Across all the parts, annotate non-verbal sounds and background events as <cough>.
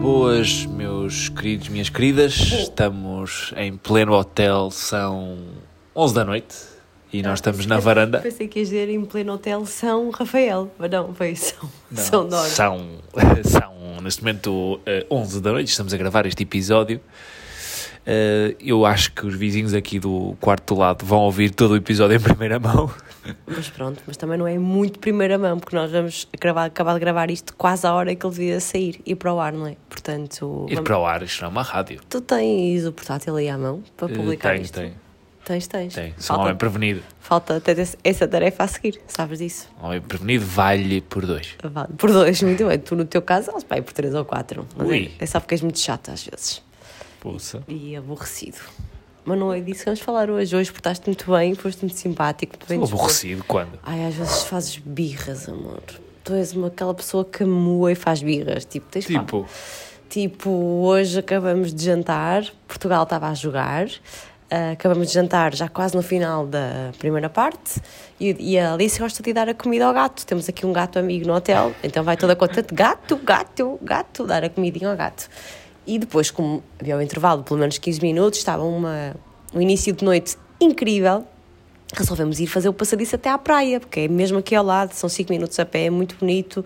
boas, meus queridos, minhas queridas. Estamos em pleno hotel, são 11 da noite e nós estamos na varanda. Pensei que ias dizer em pleno hotel São Rafael, mas não, foi São, Não, São Dora. São, <laughs> são, neste momento, eh, 11 da noite, estamos a gravar este episódio. Eh, eu acho que os vizinhos aqui do quarto do lado vão ouvir todo o episódio em primeira mão. Mas pronto, mas também não é muito primeira mão, porque nós vamos gravar, acabar de gravar isto quase à hora que ele devia sair e para o ar, não é? Portanto, Ir vamos- para o ar, isto não é uma rádio. tu tens o portátil aí à mão para Eh, publicar Tenho, isto? tenho, Tens, tens. tenho. Sou um Falta, homem prevenido. falta até essa- tarefa a seguir, sabes disso? Um homem prevenido vale por dois. Vale. Por dois, muito bem. Tu no teu caso, vai por três ou quatro. Mas Ui. é, é só porque és muito chato às vezes. Poça. E aborrecido. Não é disso que vamos falar hoje. Hoje portaste muito bem, foste muito simpático, muito bem Estou disposto. aborrecido quando? Ai, às vezes fazes birras, amor. Tu és uma, aquela pessoa que moa e faz birras. Tipo, tens. Tipo, Tipo, hoje acabamos de jantar, Portugal estava a jogar, ah, acabamos de jantar já quase no final da primeira parte e, e a Alice gosta de dar a comida ao gato. Temos aqui um gato amigo no hotel, então vai toda contente: gato, gato, gato, dar a comidinha ao gato. E depois, como havia um intervalo de pelo menos 15 minutos, estava uma, um início de noite incrível resolvemos ir fazer o passadiço até à praia, porque é mesmo aqui ao lado, são 5 minutos a pé, é muito bonito.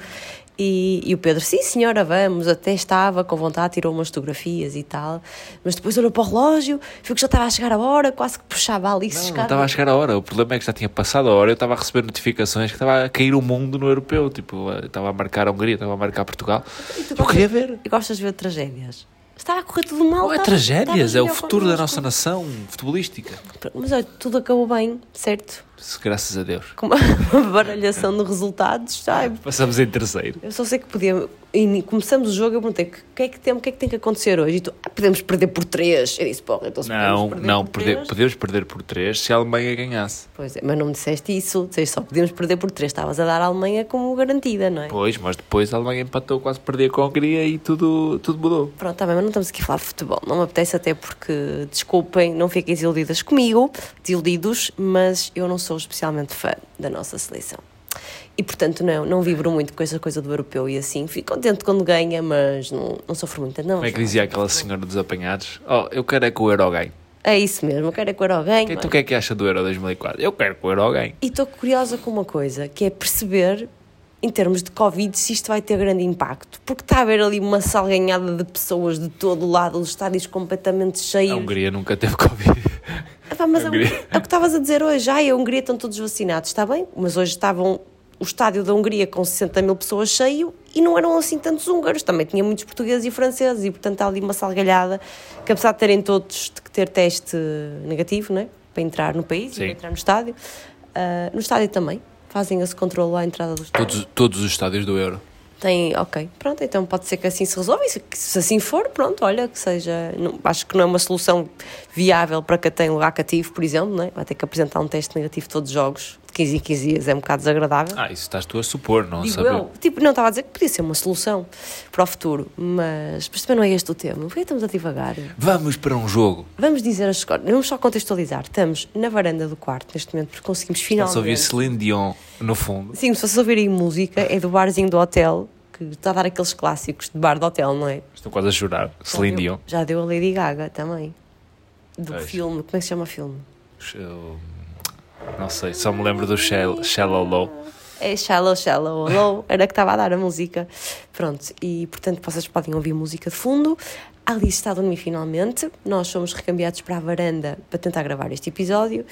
E, e o Pedro, sim senhora, vamos, até estava com vontade, tirou umas fotografias e tal, mas depois olhou para o relógio, viu que já estava a chegar a hora, quase que puxava ali não, não estava a chegar a hora. O problema é que já tinha passado a hora. Eu estava a receber notificações que estava a cair o mundo no europeu. Tipo, eu estava a marcar a Hungria, estava a marcar Portugal. Eu queria ver. E gostas de ver tragédias? Estava a correr tudo mal. Não é tragédias, é o futuro da nossa nação futebolística. Mas olha, tudo acabou bem, certo? Graças a Deus. Com uma <laughs> baralhação de resultados, ai, Passamos em terceiro. Eu só sei que podia. e começamos o jogo, eu perguntei: o que é que tem, o que é que tem que acontecer hoje? E tu, ah, podemos perder por 3. Eu disse: porra, então se Não, podemos perder não, por perder, três- podemos perder por 3 se a Alemanha ganhasse. Pois é, mas não me disseste isso. Disseste só podemos perder por 3. Estavas a dar a Alemanha como garantida, não é? Pois, mas depois a Alemanha empatou, quase perdia com a Hungria e tudo, tudo mudou. Pronto, tá bem, mas não estamos aqui a falar de futebol. Não me apetece, até porque, desculpem, não fiquem desiludidas comigo, desiludidos, mas eu não sou especialmente fã da nossa seleção. E, portanto, não, não vibro muito com essa coisa do europeu e assim. Fico contente quando ganha, mas não, não sofro muito. Não, Como é que dizia aquela senhora dos apanhados? Oh, eu quero é que o Euro ganhe. É isso mesmo, eu quero é que o Euro ganhe. Então o que é que acha do Euro 2004? Eu quero que o Euro ganhe. E estou curiosa com uma coisa, que é perceber, em termos de Covid, se isto vai ter grande impacto. Porque está a haver ali uma salganhada de pessoas de todo o lado, os estádios completamente A cheios. Hungria nunca teve Covid. <laughs> Ah, pá, mas Hungria. Hungria- é o que estavas a dizer hoje. Ai, a Hungria estão todos vacinados, está bem? Mas hoje estavam o estádio da Hungria com 60 mil pessoas cheio e não eram assim tantos húngaros. Também tinha muitos portugueses e franceses e, portanto, há ali uma salgalhada que, apesar de terem todos que ter teste negativo, né? Para entrar no país e para entrar no estádio, ah, no estádio também. Fazem esse controle à entrada do estádio. Todos, todos os estádios do Euro. Tem, ok, pronto, então pode ser que assim se resolva. E se, se assim for, pronto, olha, que seja. Não, acho que não é uma solução viável para quem tem lugar cativo, por exemplo, não é? vai ter que apresentar um teste negativo todos os jogos, de 15 em 15 dias, é um bocado desagradável. Ah, isso estás tu a supor, não Digo saber. eu, tipo, não estava a dizer que podia ser uma solução para o futuro, mas, mas também não é este o tema. Por que estamos a divagar? Vamos para um jogo. Vamos dizer as escolas, vamos só contextualizar. Estamos na varanda do quarto neste momento, porque conseguimos Está-se a ouvir finalmente. Celine Dion no fundo. Sim, se vocês ouvirem música, é do barzinho do hotel, que está a dar aqueles clássicos de bar do hotel, não é? Estou quase a chorar. Celine Dion. Já deu a Lady Gaga também. Do Pois. filme, como é que se chama o filme? Não sei, só me lembro do Shell, Shallow Low. É Shallow, Shallow, Low, era que estava a dar a música. Pronto, e portanto vocês podem ouvir música de fundo. A Alice está a dormir finalmente. Nós fomos recambiados para a varanda para tentar gravar este episódio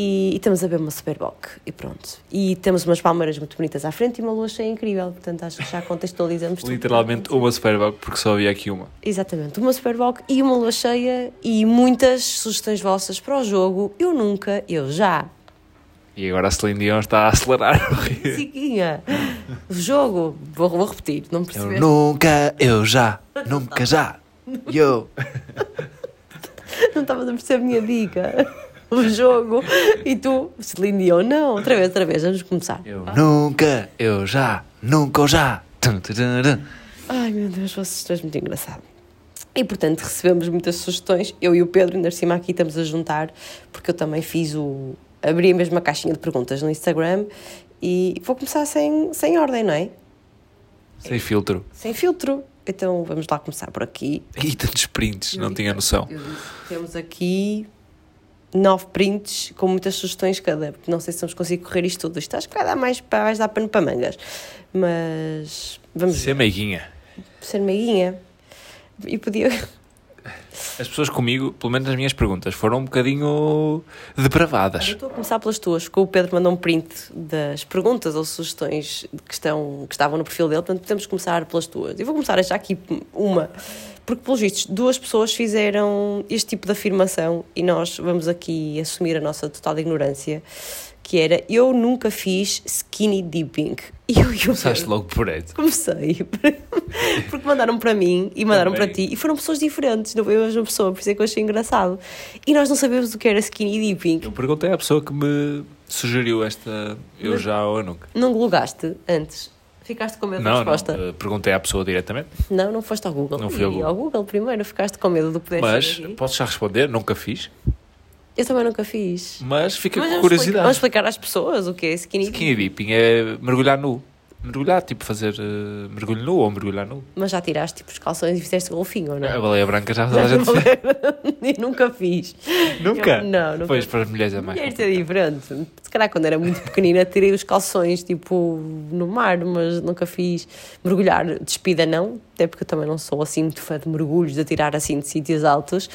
e, e estamos a ver uma Superboc. E pronto. E temos umas palmeiras muito bonitas à frente e uma lua cheia incrível. Portanto, acho que já contextualizamos tudo. Literalmente uma Superboc, porque só havia aqui uma. Exatamente, uma Superboc e uma lua cheia e muitas sugestões vossas para o jogo. Eu nunca, eu já. E agora a Celine Dion está a acelerar. Ziquinha, o jogo, vou, vou repetir, não Eu percebi. nunca, eu já, nunca já. Eu. <laughs> Não estavas a perceber a minha dica. O jogo. E tu, Celine Dion, não, outra vez, outra vez, vamos começar. Eu nunca, eu já, nunca eu já. Ai meu Deus, vocês estão muito engraçado. E portanto recebemos muitas sugestões. Eu e o Pedro, ainda cima aqui estamos a juntar, porque eu também fiz o. abri a mesma caixinha de perguntas no Instagram e vou começar sem, sem ordem, não é? Sem filtro. Sem filtro. Então vamos lá começar por aqui. E tantos prints, não tinha noção. Eu disse, Temos aqui nove prints com muitas sugestões cada, porque não sei se vamos conseguir correr isto tudo. Isto acho que vai dar mais para vais dar pano para mangas. Mas vamos Ser meiguinha. ser meiguinha. E podia. As pessoas comigo, pelo menos nas minhas perguntas, foram um bocadinho depravadas. Eu estou a começar pelas tuas, porque o Pedro mandou um print das perguntas ou sugestões que, estão, que estavam no perfil dele, portanto podemos começar pelas tuas. Eu vou começar a achar aqui uma, porque pelos vistos duas pessoas fizeram este tipo de afirmação e nós vamos aqui assumir a nossa total ignorância, que era eu nunca fiz skinny dipping. E eu, eu Começaste logo por aí. Comecei, <laughs> porque mandaram para mim e mandaram Também. para ti, e foram pessoas diferentes, não foi a mesma pessoa, por isso é que eu achei engraçado. E nós não sabemos o que era skinny dipping. Eu perguntei à pessoa que me sugeriu esta eu já ou nunca. Não googlaste antes? Ficaste com medo da Não, não, resposta? eh, perguntei à pessoa diretamente. Não, não, foste ao Google. Não fui ao Google. ao Google primeiro, ficaste com medo do poder Mas posso já responder, nunca fiz. Eu também nunca fiz. Mas fica Mas com vamos explicar, curiosidade. vamos explicar às pessoas o que é skinny, Skinny dipping é mergulhar nu. Mergulhar, tipo fazer eh, mergulho nu ou mergulhar nu. Mas já tiraste tipo os calções e fizeste golfinho, ou não? A baleia branca já <laughs> toda a gente fez. <laughs> Eu nunca fiz. Nunca? Eu- não, nunca Pois, para as mulheres é mais. Mulheres é diferente. Se calhar quando era muito pequenina tirei os calções tipo no mar, mas nunca fiz mergulhar. Despida não, até porque eu também não sou assim muito fã de mergulhos, de tirar assim de sítios altos.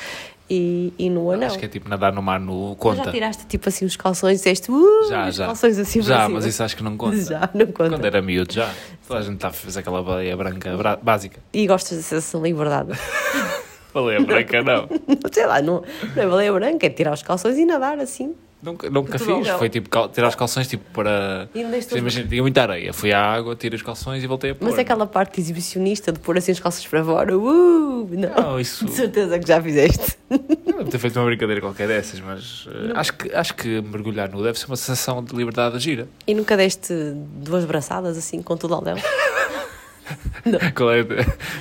E, e nua não. Acho que é tipo nadar no mar nu Mas conta. já tiraste tipo assim os calções e disseste uh, Já, os já. calções assim para Já, cima. mas isso acho que não conta. <laughs> Já, não conta. Quando era miúdo, já. Toda a gente está a fazer aquela baleia branca bra- básica. E gostas da sensação de liberdade. <laughs> <laughs> Baleia branca não. Sei lá, não, não é baleia branca, é tirar os calções e nadar assim. Nunca, nunca fiz. não. Foi tipo tirar os calções tipo para. Não deste Imagina, tinha muita areia. Fui à água, tirei os calções e voltei a pôr. Mas é aquela parte exibicionista de pôr assim os calções para fora, uh, não. Não, isso. De certeza que já fizeste. Devo ter feito uma brincadeira qualquer dessas, mas eh, acho, que, acho que mergulhar nu deve ser uma sensação de liberdade gira. E nunca deste duas braçadas assim com tudo ao léu? <laughs> Qual é?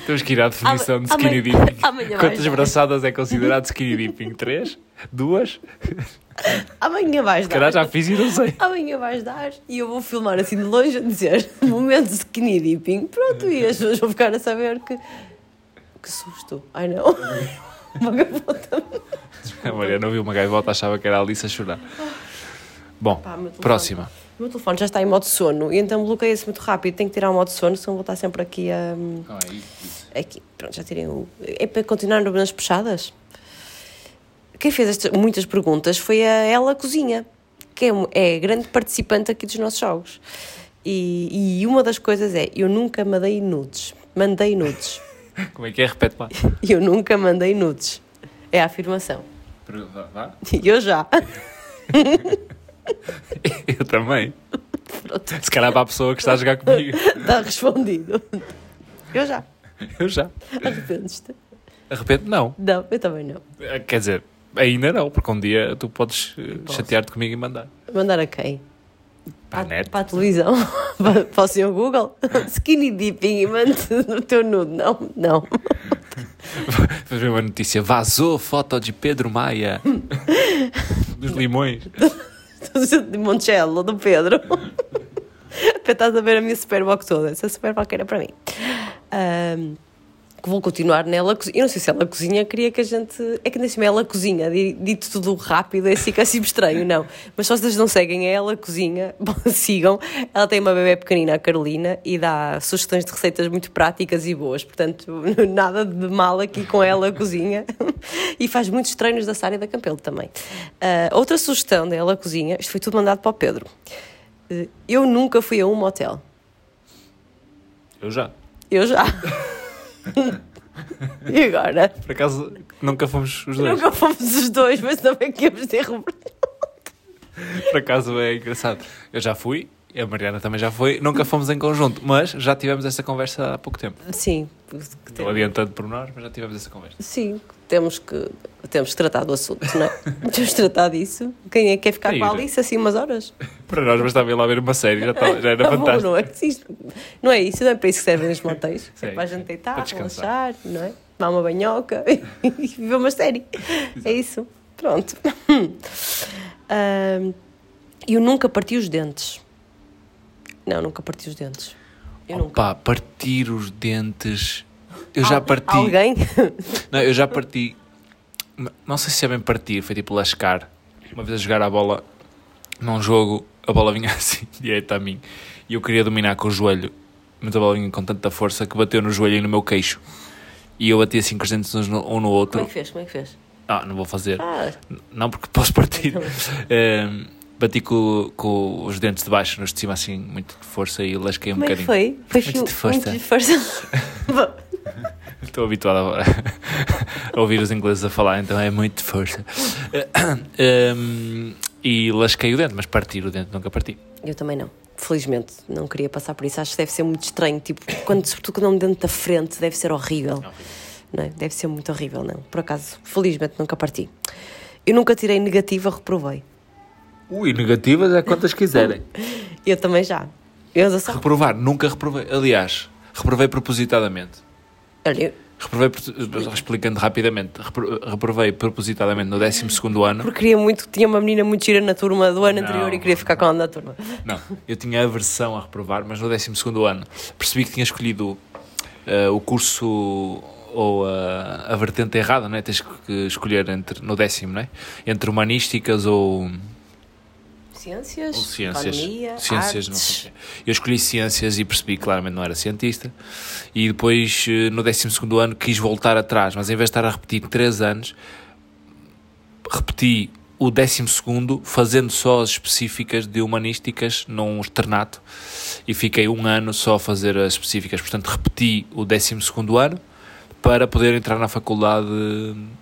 Temos que ir à definição de Amanhã- skinny dipping. amanhã Quantas braçadas é considerado skinny dipping? Três? Duas? Amanhã vais dar. já fiz e não sei. Amanhã vais dar e eu vou filmar assim de longe a dizer <laughs> momento de skinny dipping. Pronto, e as pessoas vão ficar a saber que. Que susto. Ai não. <laughs> Uma gavota. A Mariana ouviu uma gaivota, achava que era a Alice a chorar. Bom, Pá, meu próxima. O meu telefone já está em modo sono e então bloqueia-se muito rápido. Tenho que tirar o modo sono, senão vou estar sempre aqui a. Aqui, pronto, já tirei o. É para continuar nas puxadas? Quem fez estas, muitas perguntas foi a Ela Cozinha, que é, é grande participante aqui dos nossos jogos. E, e uma das coisas é: eu nunca mandei nudes. Mandei nudes. <laughs> Como é que é? Repete lá. <laughs> Eu nunca mandei nudes. É a afirmação. Vá. E eu já. <laughs> Eu também. Se calhar para a pessoa que está a jogar comigo. Está respondido. Eu já. Eu já. Arrependes-te? Arrependo? Não. Não, eu também não. Quer dizer, ainda não, porque um dia tu podes eh, chatear-te comigo e mandar. Mandar a quem? Para a net. Para a televisão? <laughs> Para- para o senhor Google? <laughs> Skinny dipping e mande no teu nude. Não, não. <laughs> Ver uma notícia. Vazou foto de Pedro Maia. Dos limões. De Monticello, do Pedro. Para estás a ver a minha superbox toda. Essa superbox era para mim. Ahm, que vou continuar nela. Eu não sei se ela cozinha, queria que a gente. É que nem se ela cozinha, di- dito tudo rápido, é fica assim estranho, não. Mas só se vocês não seguem a ela cozinha, <laughs> bom, sigam. Ela tem uma bebê pequenina, a Carolina, e dá sugestões de receitas muito práticas e boas. Portanto, <laughs> nada de mal aqui com ela cozinha. <laughs> E faz muitos treinos da Sária da Campelo também. Ah, outra sugestão dela cozinha, isto foi tudo mandado para o Pedro. Eh, Eu nunca fui a um motel. Eu já. Eu já. E agora? Por acaso, nunca fomos os dois. Nunca fomos os dois, mas também íamos ter Por acaso é engraçado. Eu já fui, a Mariana também já foi. Nunca fomos em conjunto, mas já tivemos essa conversa há pouco tempo. Sim, que Estou adiantando por nós, mas já tivemos essa conversa. sim, temos que, temos que tratar do assunto, não é? <laughs> temos que tratar disso. Quem é que quer ficar Sim, com a? Alice assim umas horas? Para nós bastava ir lá ver uma série, já, estava- já era Tá bom, fantástico. não é? Isto- Não é isso, não é para isso que servem os motéis. É para a gente deitar, para relaxar, não é? Tomar uma banhoca <laughs> e ver uma série. É isso. Pronto. <laughs> Ahm, eu nunca parti os dentes. Não, nunca parti os dentes. Eu nunca. Opa, partir os dentes. eu já Al- parti. Alguém? <laughs> Não, eu já parti. Não sei se é bem partir, foi tipo lascar. Uma vez a jogar a bola num jogo, a bola vinha <laughs> assim, direita a mim. E eu queria dominar com o joelho, mas a bola vinha com tanta força que bateu no joelho e no meu queixo. E eu bati assim com os dentes no, um no Como é outro. que fez? Como é que fez? Ah, não vou fazer. Ah, Não, porque posso partir. <laughs> Ehm, bati com, com os dentes de baixo nos de cima, assim, muito de força e lasquei um como é bocadinho. foi? Foi Muito de força. Muito de força. <laughs> <laughs> Estou habituado agora <laughs> a ouvir os ingleses a falar, então é muito de força. <coughs> Ehm, e lasquei o dente, mas partir o dente nunca parti. Eu também não. Felizmente, não queria passar por isso. Acho que deve ser muito estranho. Tipo, quando, sobretudo quando é um dente da frente, deve ser horrível. Não é? Deve ser muito horrível, não. Por acaso, felizmente nunca parti. Eu nunca tirei negativa, reprovei. Ui, negativas é quantas quiserem. <laughs> Eu também já. Eu já só. Reprovar, nunca reprovei. Aliás, reprovei propositadamente. Olha, Reprovei, pro- explicando rapidamente, repro- reprovei propositadamente no 12 ano. porque queria muito, tinha uma menina muito gira na turma do ano Não. anterior e queria ficar com ela na turma. Não, eu tinha aversão a reprovar, mas no 12 ano percebi que tinha escolhido eh, o curso ou a, a vertente errada, não é? Tens que escolher entre, no décimo, não é? Entre humanísticas ou, Ciências, ou ciências. economia, ciências, artes. Eu escolhi ciências e percebi que claramente não era cientista. E depois, eh, no 12 ano, quis voltar atrás, mas em vez de estar a repetir 3 anos, repeti o 12 fazendo só as específicas de humanísticas num externato e fiquei um ano só a fazer as específicas. Portanto, repeti o 12 ano para poder entrar na faculdade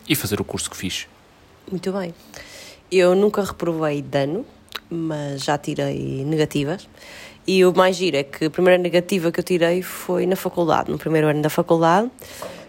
e fazer o curso que fiz. Muito bem. Eu nunca reprovei dano, mas já tirei negativas. E o mais giro é que a primeira negativa que eu tirei foi na faculdade, no primeiro ano da faculdade,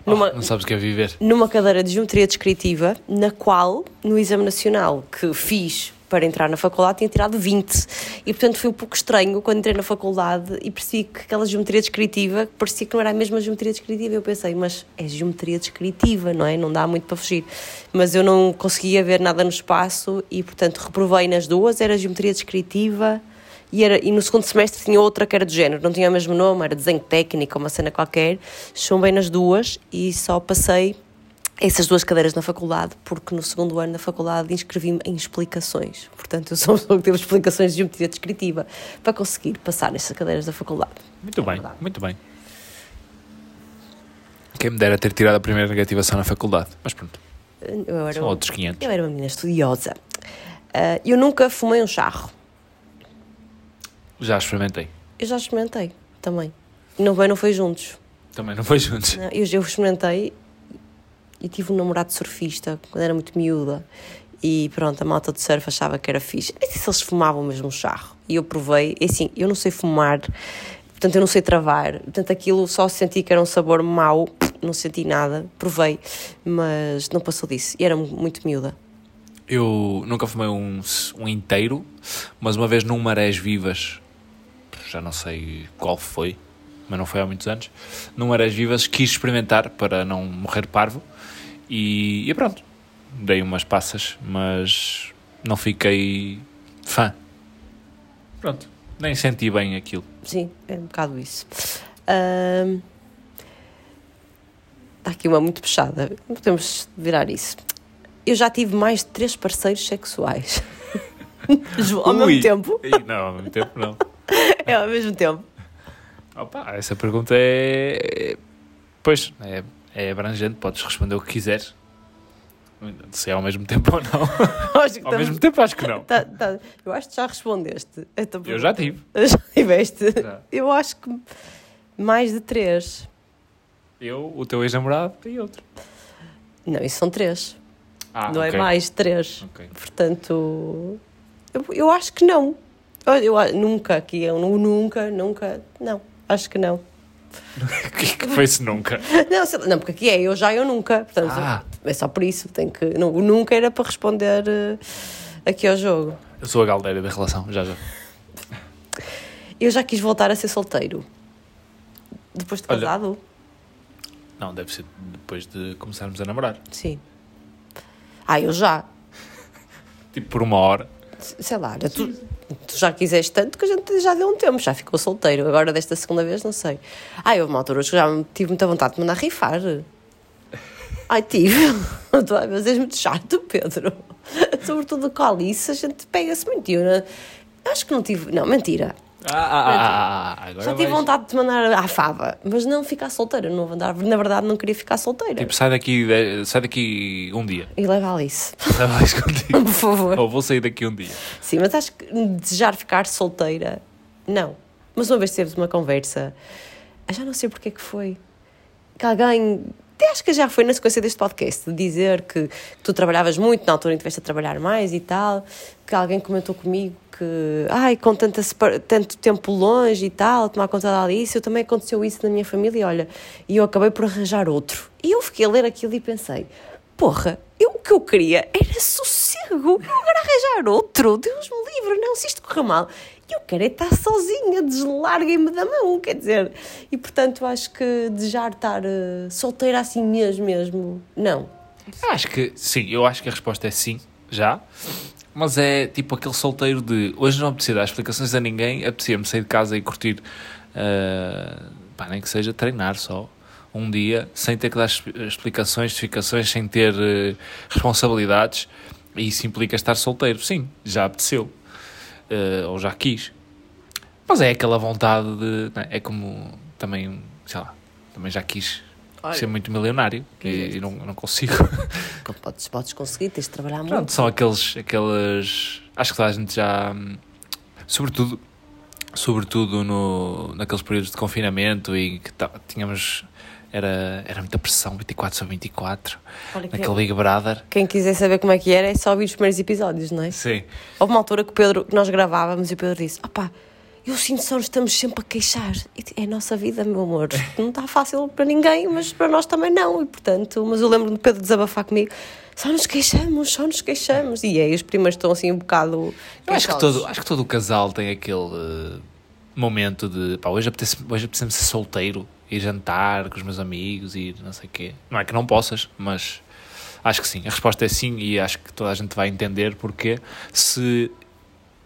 numa, Oh, não sabes o que é viver. numa cadeira de geometria descritiva, na qual, no exame nacional que fiz para entrar na faculdade, tinha tirado 20. E, portanto, foi um pouco estranho quando entrei na faculdade e percebi que aquela geometria descritiva parecia que não era a mesma geometria descritiva. Eu pensei, mas é geometria descritiva, não é? Não dá muito para fugir. Mas eu não conseguia ver nada no espaço e, portanto, reprovei nas duas. Era geometria descritiva e, era, e no segundo semestre tinha outra que era do género, não tinha o mesmo nome, era desenho técnico, uma cena qualquer. Chumbei nas duas e só passei essas duas cadeiras na faculdade, porque no segundo ano da faculdade inscrevi-me em explicações. Portanto, eu sou uma pessoa que teve explicações de geometria descritiva para conseguir passar nessas cadeiras da faculdade. Muito É bem, verdade. muito bem. Quem me dera ter tirado a primeira negativação na faculdade. Mas pronto, Eu era, são um- outros 500. eu era uma menina estudiosa. Ah, eu nunca fumei um charro. Já experimentei. Eu já experimentei também. Não bem, não foi juntos. Também não foi juntos. Não, Eu, eu experimentei e tive um namorado surfista quando era muito miúda. E pronto, a malta de surf achava que era fixe. Nem se eles fumavam mesmo um charro. E eu provei. E assim, eu não sei fumar, portanto eu não sei travar. Portanto aquilo só senti que era um sabor mau, não senti nada. Provei, mas não passou disso. E era muito miúda. Eu nunca fumei um, um inteiro, mas uma vez num Marés Vivas, já não sei qual foi, mas não foi há muitos anos, num Marés Vivas quis experimentar para não morrer parvo e, e pronto, dei umas passas, mas não fiquei fã. Pronto, nem senti bem aquilo. Sim, é um bocado isso. Ahm, Está aqui uma muito puxada. Podemos virar isso. Eu já tive mais de três parceiros sexuais. <laughs> Ao Ui. mesmo tempo. Não, ao mesmo tempo não. <laughs> É ao mesmo tempo. Opa, essa pergunta é. Pois, é, é abrangente, podes responder o que quiseres. Se é ao mesmo tempo ou não. <laughs> Ao estamos- mesmo tempo, acho que não. Tá- tá. Eu acho que já respondeste. Eu já tive. Já tiveste? Já. Eu acho que mais de três. Eu, o teu ex-namorado e outro. Não, isso são três. Ah, não ok. é mais de três. Ok. Portanto, eu, eu acho que não. Eu, eu nunca, que eu nu- nunca, nunca, não, acho que não. <laughs> que que foi isso nunca? Não, sei não, porque aqui é eu já, eu nunca. Portanto, Ah. é só por isso. Tem que, não, o nunca era para responder eh, aqui ao jogo. Eu sou a galdeira da relação, já já. Eu já quis voltar a ser solteiro. Depois de Olha. casado? Não, deve ser depois de começarmos a namorar. Sim. Ah, eu já. Tipo por uma hora. Sei lá, tu Tu já quiseste tanto que a gente já deu um tempo, já ficou solteiro. Agora, desta segunda vez, não sei. Ai, houve uma altura que já tive muita vontade de mandar rifar. Ai, tive. Tu às vezes muito chato, Pedro. Sobretudo com a Alice, a gente pega-se muito. Acho que não tive. Não, mentira. Ah, ah, ah, ah, agora Já tive vais- vontade de mandar à fava, mas não ficar solteira. Não vou andar, na verdade, não queria ficar solteira. Tipo, sai daqui, de- sai daqui um dia. E leva a Alice, <laughs> Leva isso contigo. por favor. Ou vou sair daqui um dia. Sim, mas acho que desejar ficar solteira, não. Mas uma vez tivemos uma conversa, já não sei porque é que foi, que alguém, até acho que já foi na sequência deste podcast, de dizer que, tu trabalhavas muito, na altura em que a trabalhar mais e tal, que alguém comentou comigo que, ai, com tanta, tanto tempo longe e tal, tomar conta da Alice, eu também aconteceu isso na minha família, olha, e eu acabei por arranjar outro. E eu fiquei a ler aquilo e pensei, porra, eu, o que eu queria era sossego, não agora arranjar outro, Deus me livre, não, se isto correr mal, eu quero é estar sozinha, deslarguem-me da mão, quer dizer, e portanto acho que desejar estar eh, solteira assim mesmo, mesmo, não. Acho que sim, eu acho que a resposta é sim, já. Mas é tipo aquele solteiro de hoje não apetecia dar explicações a ninguém, apetecia-me sair de casa e curtir, ah, pá, nem que seja treinar só um dia, sem ter que dar es- explicações, justificações, sem ter eh, responsabilidades. E isso implica estar solteiro, sim, já apeteceu, Ah, ou já quis. Mas é aquela vontade de. não é? É como também, sei lá, também já quis Olha. ser muito milionário e, e não, não consigo. <laughs> Podes, podes conseguir, tens de trabalhar Pronto, muito. são aqueles, aquelas. Acho que a gente já. Sobretudo, sobretudo no, naqueles períodos de confinamento e que tá- tínhamos. Era, era muita pressão, 24 sobre 24, Olha, naquele Big Brother. quem quiser saber como é que era, é só ouvir os primeiros episódios, não é? Sim. Houve uma altura que, o Pedro, que nós gravávamos e o Pedro disse: opá, eu sinto só nos estamos sempre a queixar. É a nossa vida, meu amor. <laughs> Não está fácil para ninguém, mas para nós também não. E portanto, mas eu lembro-me de Pedro desabafar comigo: só nos queixamos, só nos queixamos. E aí os primeiros estão assim um bocado. Eu acho que, todo, acho que todo o casal tem aquele eh, momento de pá, hoje apetece- apetece-me ser solteiro, ir jantar com os meus amigos, ir não sei o quê. Não é que não possas, mas acho que sim. A resposta é sim e acho que toda a gente vai entender porque se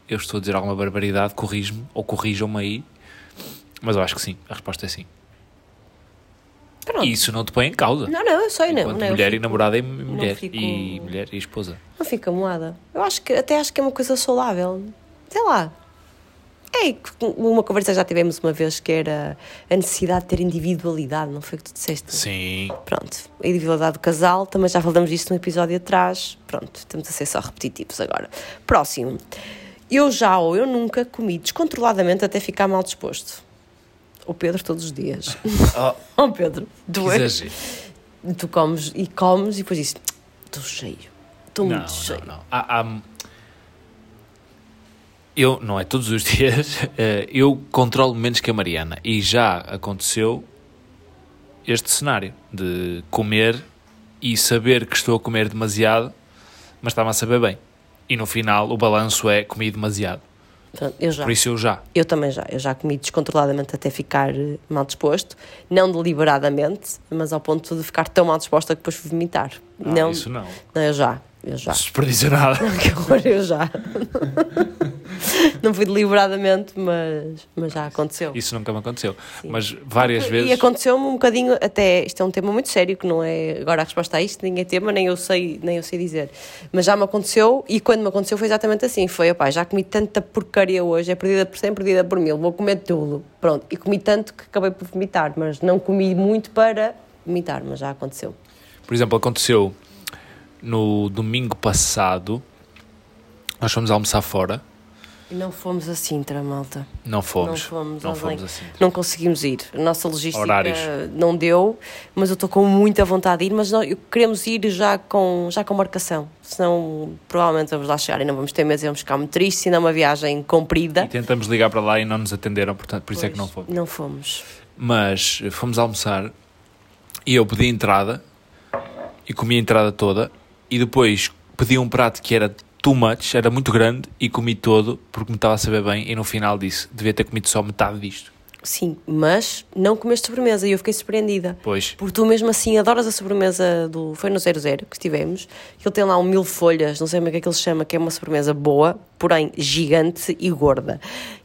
eu estou a dizer alguma barbaridade, corrijo-me ou corrijam-me aí. Mas eu acho que sim, a resposta é sim. Pronto. E isso não te põe em causa. Não, não, eu sei, não. Enquanto não mulher e fico- namorada e mulher. fico- E mulher e esposa. Não fica moada. Eu acho que até acho que é uma coisa saudável. Sei lá. É uma conversa já tivemos uma vez que era a necessidade de ter individualidade, não foi o que tu disseste? Sim. Pronto, a individualidade do casal, também já falamos disto no episódio atrás. Pronto, estamos a ser só repetitivos agora. Próximo. Eu já ou eu nunca comi descontroladamente até ficar mal disposto. O Pedro todos os dias. <laughs> Oh, <laughs> Oh Pedro, exagero. tu comes e comes e depois dizes: estou cheio, estou muito cheio. não, não. Há- há- Eu, não é todos os <laughs> dias, eh, eu controlo menos que a Mariana. E já aconteceu este cenário de comer e saber que estou a comer demasiado, mas estava a saber bem. E no final o balanço é comi demasiado. Pronto, eu já. Por isso eu já. Eu também já. Eu já comi descontroladamente até ficar eh, mal disposto. Não deliberadamente, mas ao ponto de ficar tão mal disposta que depois vomitar. Ah, não, Isso não. não, eu já. Eu já. Que horror, eu já. não fui deliberadamente, mas, mas já aconteceu. Isso nunca me aconteceu. Mas várias E vezes. aconteceu-me um bocadinho, até isto é um tema muito sério, que não é agora a resposta a isto, ninguém é tema, nem eu sei, nem eu sei dizer. Mas já me aconteceu e quando me aconteceu foi exatamente assim: foi, opá, já comi tanta porcaria hoje, é perdida por 100, perdida por mil, vou comer tudo. Pronto, e comi tanto que acabei por vomitar, mas não comi muito para vomitar, mas já aconteceu. Por exemplo, aconteceu no domingo passado. Nós fomos almoçar fora. E não fomos a Sintra, malta. Não fomos. Não fomos, Não fomos nem- assim. Não conseguimos ir. A nossa logística Horários. não deu, mas eu estou com muita vontade de ir, mas nós queremos ir já com, já com marcação. Senão, provavelmente vamos lá chegar e não vamos ter medo, vamos ficar muito tristes, ainda é uma viagem comprida. E tentamos ligar para lá e não nos atenderam, portanto, por isso é que não fomos. Não fomos. Mas eh, fomos almoçar e eu pedi entrada e comi a entrada toda e depois pedi um prato que era too much, era muito grande e comi todo porque me estava a saber bem e no final disse devia ter comido só metade disto. sim, mas não comeste sobremesa e eu fiquei surpreendida. Pois. Porque tu mesmo assim adoras a sobremesa do. Foi no 00 que estivemos, que ele tem lá um mil folhas, não sei como é que é que ele chama, que é uma sobremesa boa, porém gigante e gorda.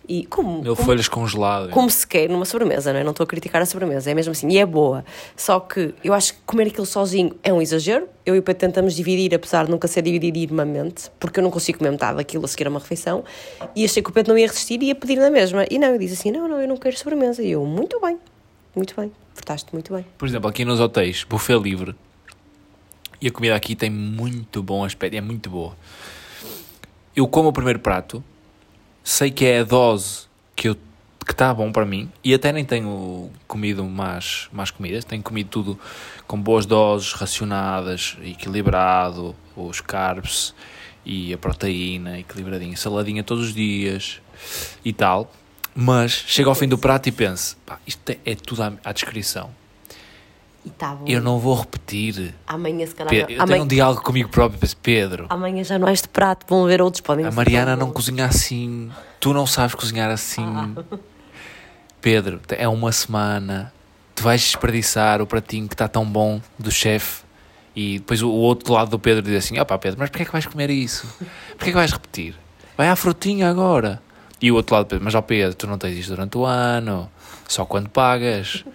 E como. Mil como, folhas congeladas. como se quer numa sobremesa, não é? Não estou a criticar a sobremesa, é mesmo assim, e é boa. Só que eu acho que comer aquilo sozinho é um exagero. Eu e o Pedro tentamos dividir, apesar de nunca ser dividido irmamente, porque eu não consigo comer metade daquilo a seguir a uma refeição. E achei que o Pedro não ia resistir e ia pedir na mesma. E não, eu disse assim: não, não, eu não quero sobremesa. E eu, muito bem, muito bem, portaste muito bem. Por exemplo, aqui nos hotéis, buffet livre. E a comida aqui tem muito bom aspecto, é muito boa. Eu como o primeiro prato, sei que é a dose que eu que está bom para mim e até nem tenho comido mais, mais comidas, tenho comido tudo com boas doses, racionadas, equilibrado, os carbs e a proteína equilibradinha, saladinha todos os dias e tal. Mas chego ao fim do prato e penso, pá, isto é, é tudo à, à descrição. E está bom. Eu não vou repetir. Amanhã, se calhar. Pe- não. eu amanhã, tenho um diálogo comigo próprio, penso, Pedro, amanhã já não é este prato, vão ver outros, podem a Mariana não cozinha assim, tu não sabes cozinhar assim. Ah. Pedro, é uma semana, tu vais desperdiçar o pratinho que está tão bom do chefe. E depois o, o outro lado do Pedro diz assim: opá, Pedro, mas porquê é que vais comer isso? Porquê é que vais repetir? Vai à frutinha agora. E o outro lado do Pedro: mas ó Pedro, tu não tens isto durante o ano, só quando pagas.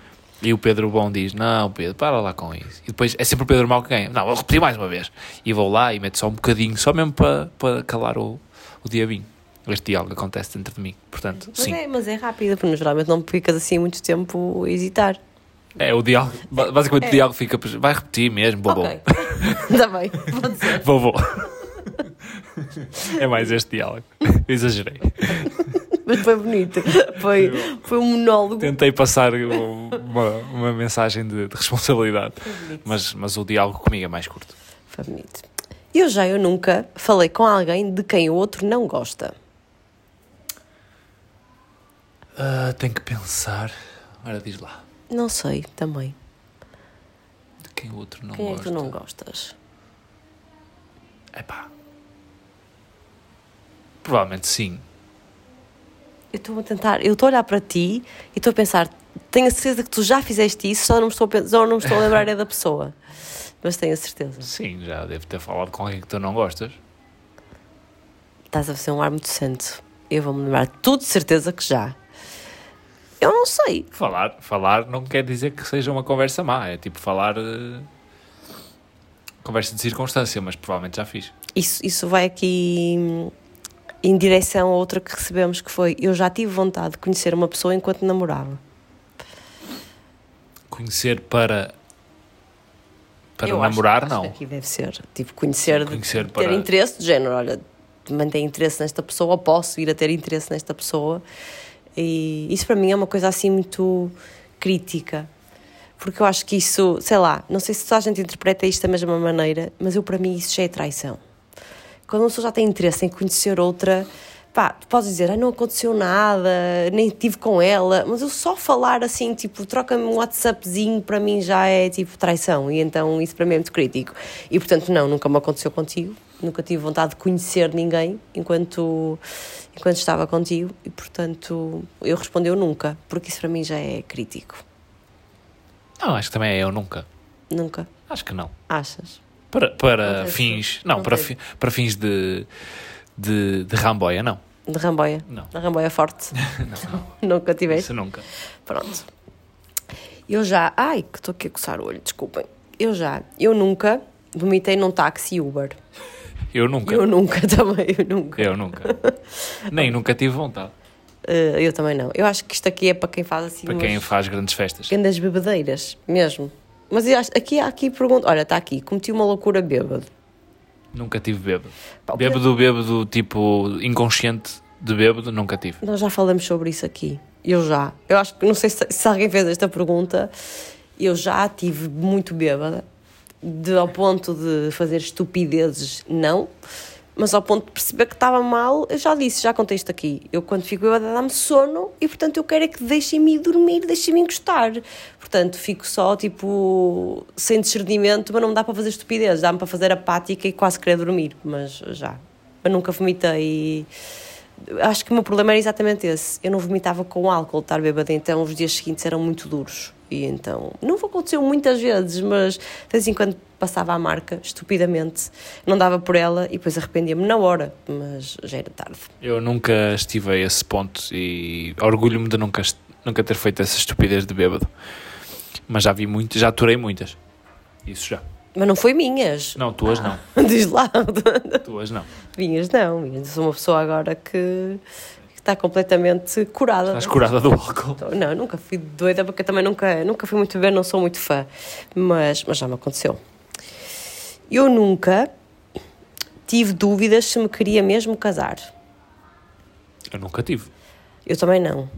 E o Pedro Bom diz: Não, Pedro, para lá com isso. E depois é sempre o Pedro Mau que ganha. Não, vou repetir mais uma vez. E vou lá e meto só um bocadinho, só mesmo para, para calar o, o diabinho. Este diálogo acontece dentro de mim. Portanto, Mas sim. é, mas é rápido, porque geralmente não ficas assim muito tempo a hesitar. É, o diálogo. ba- Basicamente o diálogo fica. Vai repetir mesmo, bobo. Ok. Está <laughs> bem, pode ser. Vovô. <laughs> é mais este diálogo. Exagerei. <laughs> Mas foi bonito. Foi, foi um monólogo. Tentei passar uma, uma mensagem de, de responsabilidade. Mas, mas o diálogo comigo é mais curto. Foi bonito. Eu já eu nunca falei com alguém de quem o outro não gosta. Ah, tenho que pensar. Ora, diz lá. Não sei, também. De quem o outro não quem é que gosta. tu não gostas? Epá. Provavelmente sim. Eu estou a tentar, eu estou a olhar para ti e estou a pensar, tenho a certeza que tu já fizeste isso, só não me estou a, só não estou a lembrar é da pessoa. Mas tenho a certeza. Sim, já devo ter falado com alguém que tu não gostas. Estás a fazer um ar muito santo. Eu vou-me lembrar tudo de certeza que já. Eu não sei. Falar, falar não quer dizer que seja uma conversa má. É tipo falar. eh, conversa de circunstância, mas provavelmente já fiz. Isso, isso vai aqui hum, em direção a outra que recebemos, que foi eu já tive vontade de conhecer uma pessoa enquanto namorava. Conhecer para. Para Eu acho- namorar, acho não. que Aqui deve ser. Tipo, conhecer, de- Conhecer ter para- interesse, de género, olha, mantém interesse nesta pessoa, ou posso ir a ter interesse nesta pessoa. E isso para mim é uma coisa assim muito crítica. Porque eu acho que isso, sei lá, não sei se toda a gente interpreta isto da mesma maneira, mas eu para mim isso já é traição. Quando uma pessoa já tem interesse em conhecer outra, pá, tu podes dizer, ah, não aconteceu nada, nem tive com ela, mas eu só falar assim, tipo, troca-me um WhatsAppzinho, para mim já é tipo traição, e então isso para mim é muito crítico. E portanto, não, nunca me aconteceu contigo, nunca tive vontade de conhecer ninguém enquanto, enquanto estava contigo, e portanto, eu respondi eu nunca, porque isso para mim já é crítico. Não, acho que também é eu nunca. Nunca. Acho que não. Achas? Para, para Não fins. Não, Não para, fi- para fins de, de, de ramboia, não. De ramboia? Não. De ramboia forte? <laughs> Não, <laughs> nunca tiveste? isso nunca. Pronto. Eu já. Ai, que estou aqui a coçar o olho, desculpem. Eu já. Eu nunca vomitei num táxi Uber. <laughs> Eu nunca. Eu nunca também, eu nunca. Eu nunca. Nem nunca tive vontade. Eh, eu também não. Eu acho que isto aqui é para quem faz assim. Para quem faz grandes festas. grandes bebedeiras, mesmo. Mas eu acho, aqui, aqui pergunto. Olha, está aqui. Cometi uma loucura bêbado. Nunca tive bêbado. Pá, Bêbado, bêbado, tipo inconsciente de bêbado, nunca tive. Nós já falamos sobre isso aqui. Eu já. Eu acho que não sei se, se alguém fez esta pergunta. Eu já tive muito bêbada, de, ao ponto de fazer estupidezes, não. Mas ao ponto de perceber que estava mal, eu já disse, já contei isto aqui. Eu quando fico bêbada dá-me sono e portanto eu quero é que deixem-me ir dormir, deixem-me encostar. Portanto, fico só tipo sem discernimento, mas não me dá para fazer estupidez, dá-me para fazer apática e quase querer dormir, mas já. Eu nunca vomitei acho que o meu problema era exatamente esse. Eu não vomitava com álcool, estar bêbada, então os dias seguintes eram muito duros. E então, não aconteceu muitas vezes, mas de vez em quando passava a marca, estupidamente, não dava por ela e depois arrependia-me na hora, mas já era tarde. Eu nunca estive a esse ponto e orgulho-me de nunca, nunca ter feito essa estupidez de bêbado. Mas já vi muitas, já aturei muitas. Isso já. Mas não foi minhas. Não, tuas não. <laughs> Diz lá. Tuas não. Minhas não. Minhas. Sou uma pessoa agora que está completamente curada. Estás curada do álcool. Não, nunca fui doida porque também nunca, nunca fui muito bem, não sou muito fã. Mas, mas já me aconteceu. Eu nunca tive dúvidas se me queria mesmo casar. Eu nunca tive. Eu também não.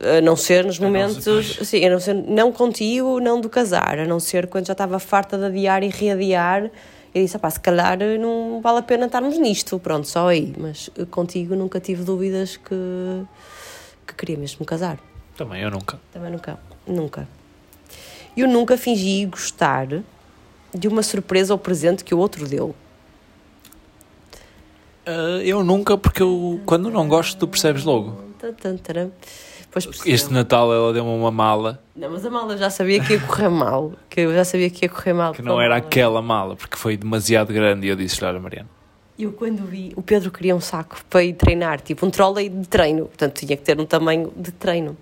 A não ser nos não momentos. ser- sim, a não ser. Não contigo, não do casar. A não ser quando já estava farta de adiar e readiar. Eu disse, pá, se calhar não vale a pena estarmos nisto. Pronto, só aí. Mas eh, contigo nunca tive dúvidas que, que queria mesmo casar. Também eu nunca. Também nunca. Nunca. Eu nunca fingi gostar de uma surpresa ou presente que o outro deu. Ah, eu nunca, porque eu, quando não gosto, tu percebes logo. Este Natal ela deu-me uma mala Não, mas a mala eu já sabia que ia correr mal. Que eu já sabia que ia correr mal. que não era mala. aquela mala, porque foi demasiado grande. E eu disse-lhe, olha, Mariana, Eu quando vi, o Pedro queria um saco para ir treinar, tipo um trolley de treino, portanto tinha que ter um tamanho de treino.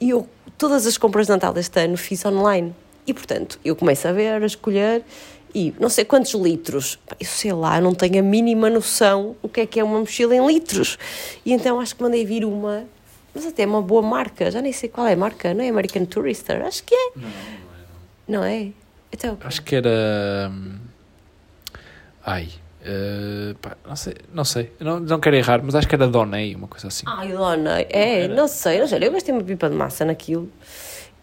E eu, todas as compras de Natal deste ano fiz online. E portanto, eu começo a ver, a escolher, e não sei quantos litros, eu sei lá, não tenho a mínima noção o que é que é uma mochila em litros. E então acho que mandei vir uma, mas até é uma boa marca, já nem sei qual é a marca, não é American Tourister? Acho que é. Não, não é. Então, acho que era. hum, Ai, ah, pá, não sei, não sei, não, não quero errar, mas acho que era Donei, uma coisa assim. Ai, dona, é, era? não sei, não sei. Eu gastei uma pipa de massa naquilo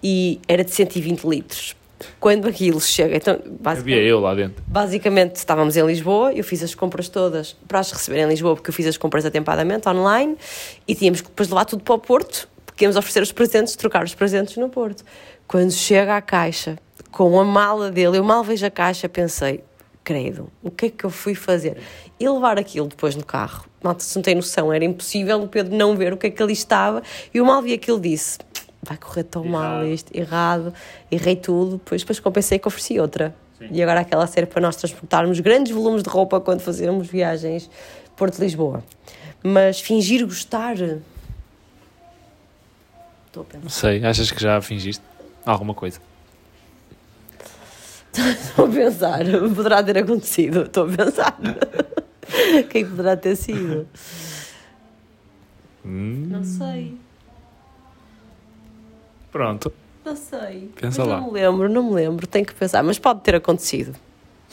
e era de 120 litros. Quando aquilo chega, então, Havia eu lá dentro. basicamente estávamos em Lisboa, eu fiz as compras todas para as receber em Lisboa, porque eu fiz as compras atempadamente online e tínhamos que depois levar tudo para o Porto, porque íamos oferecer os presentes, trocar os presentes no Porto. Quando chega à caixa, com a mala dele, eu mal vejo a caixa, pensei, credo, o que é que eu fui fazer? E levar aquilo depois no carro. Malta, se não tem noção, era impossível o Pedro não ver o que é que ali estava. E eu mal vi aquilo disse, vai correr tão mal isto, errado, errei tudo. Depois, depois compensei que ofereci outra. E agora aquela série para nós transportarmos grandes volumes de roupa quando fazíamos viagens Porto-Lisboa. Mas fingir gostar... Estou a pensar. Não sei, achas que já fingiste alguma coisa? Estou a pensar, poderá ter acontecido, estou a pensar. <laughs> Quem poderá ter sido? Hum, Não sei, pronto. não sei. Pensa Mas lá. Não me lembro, não me lembro, tenho que pensar, mas pode ter acontecido.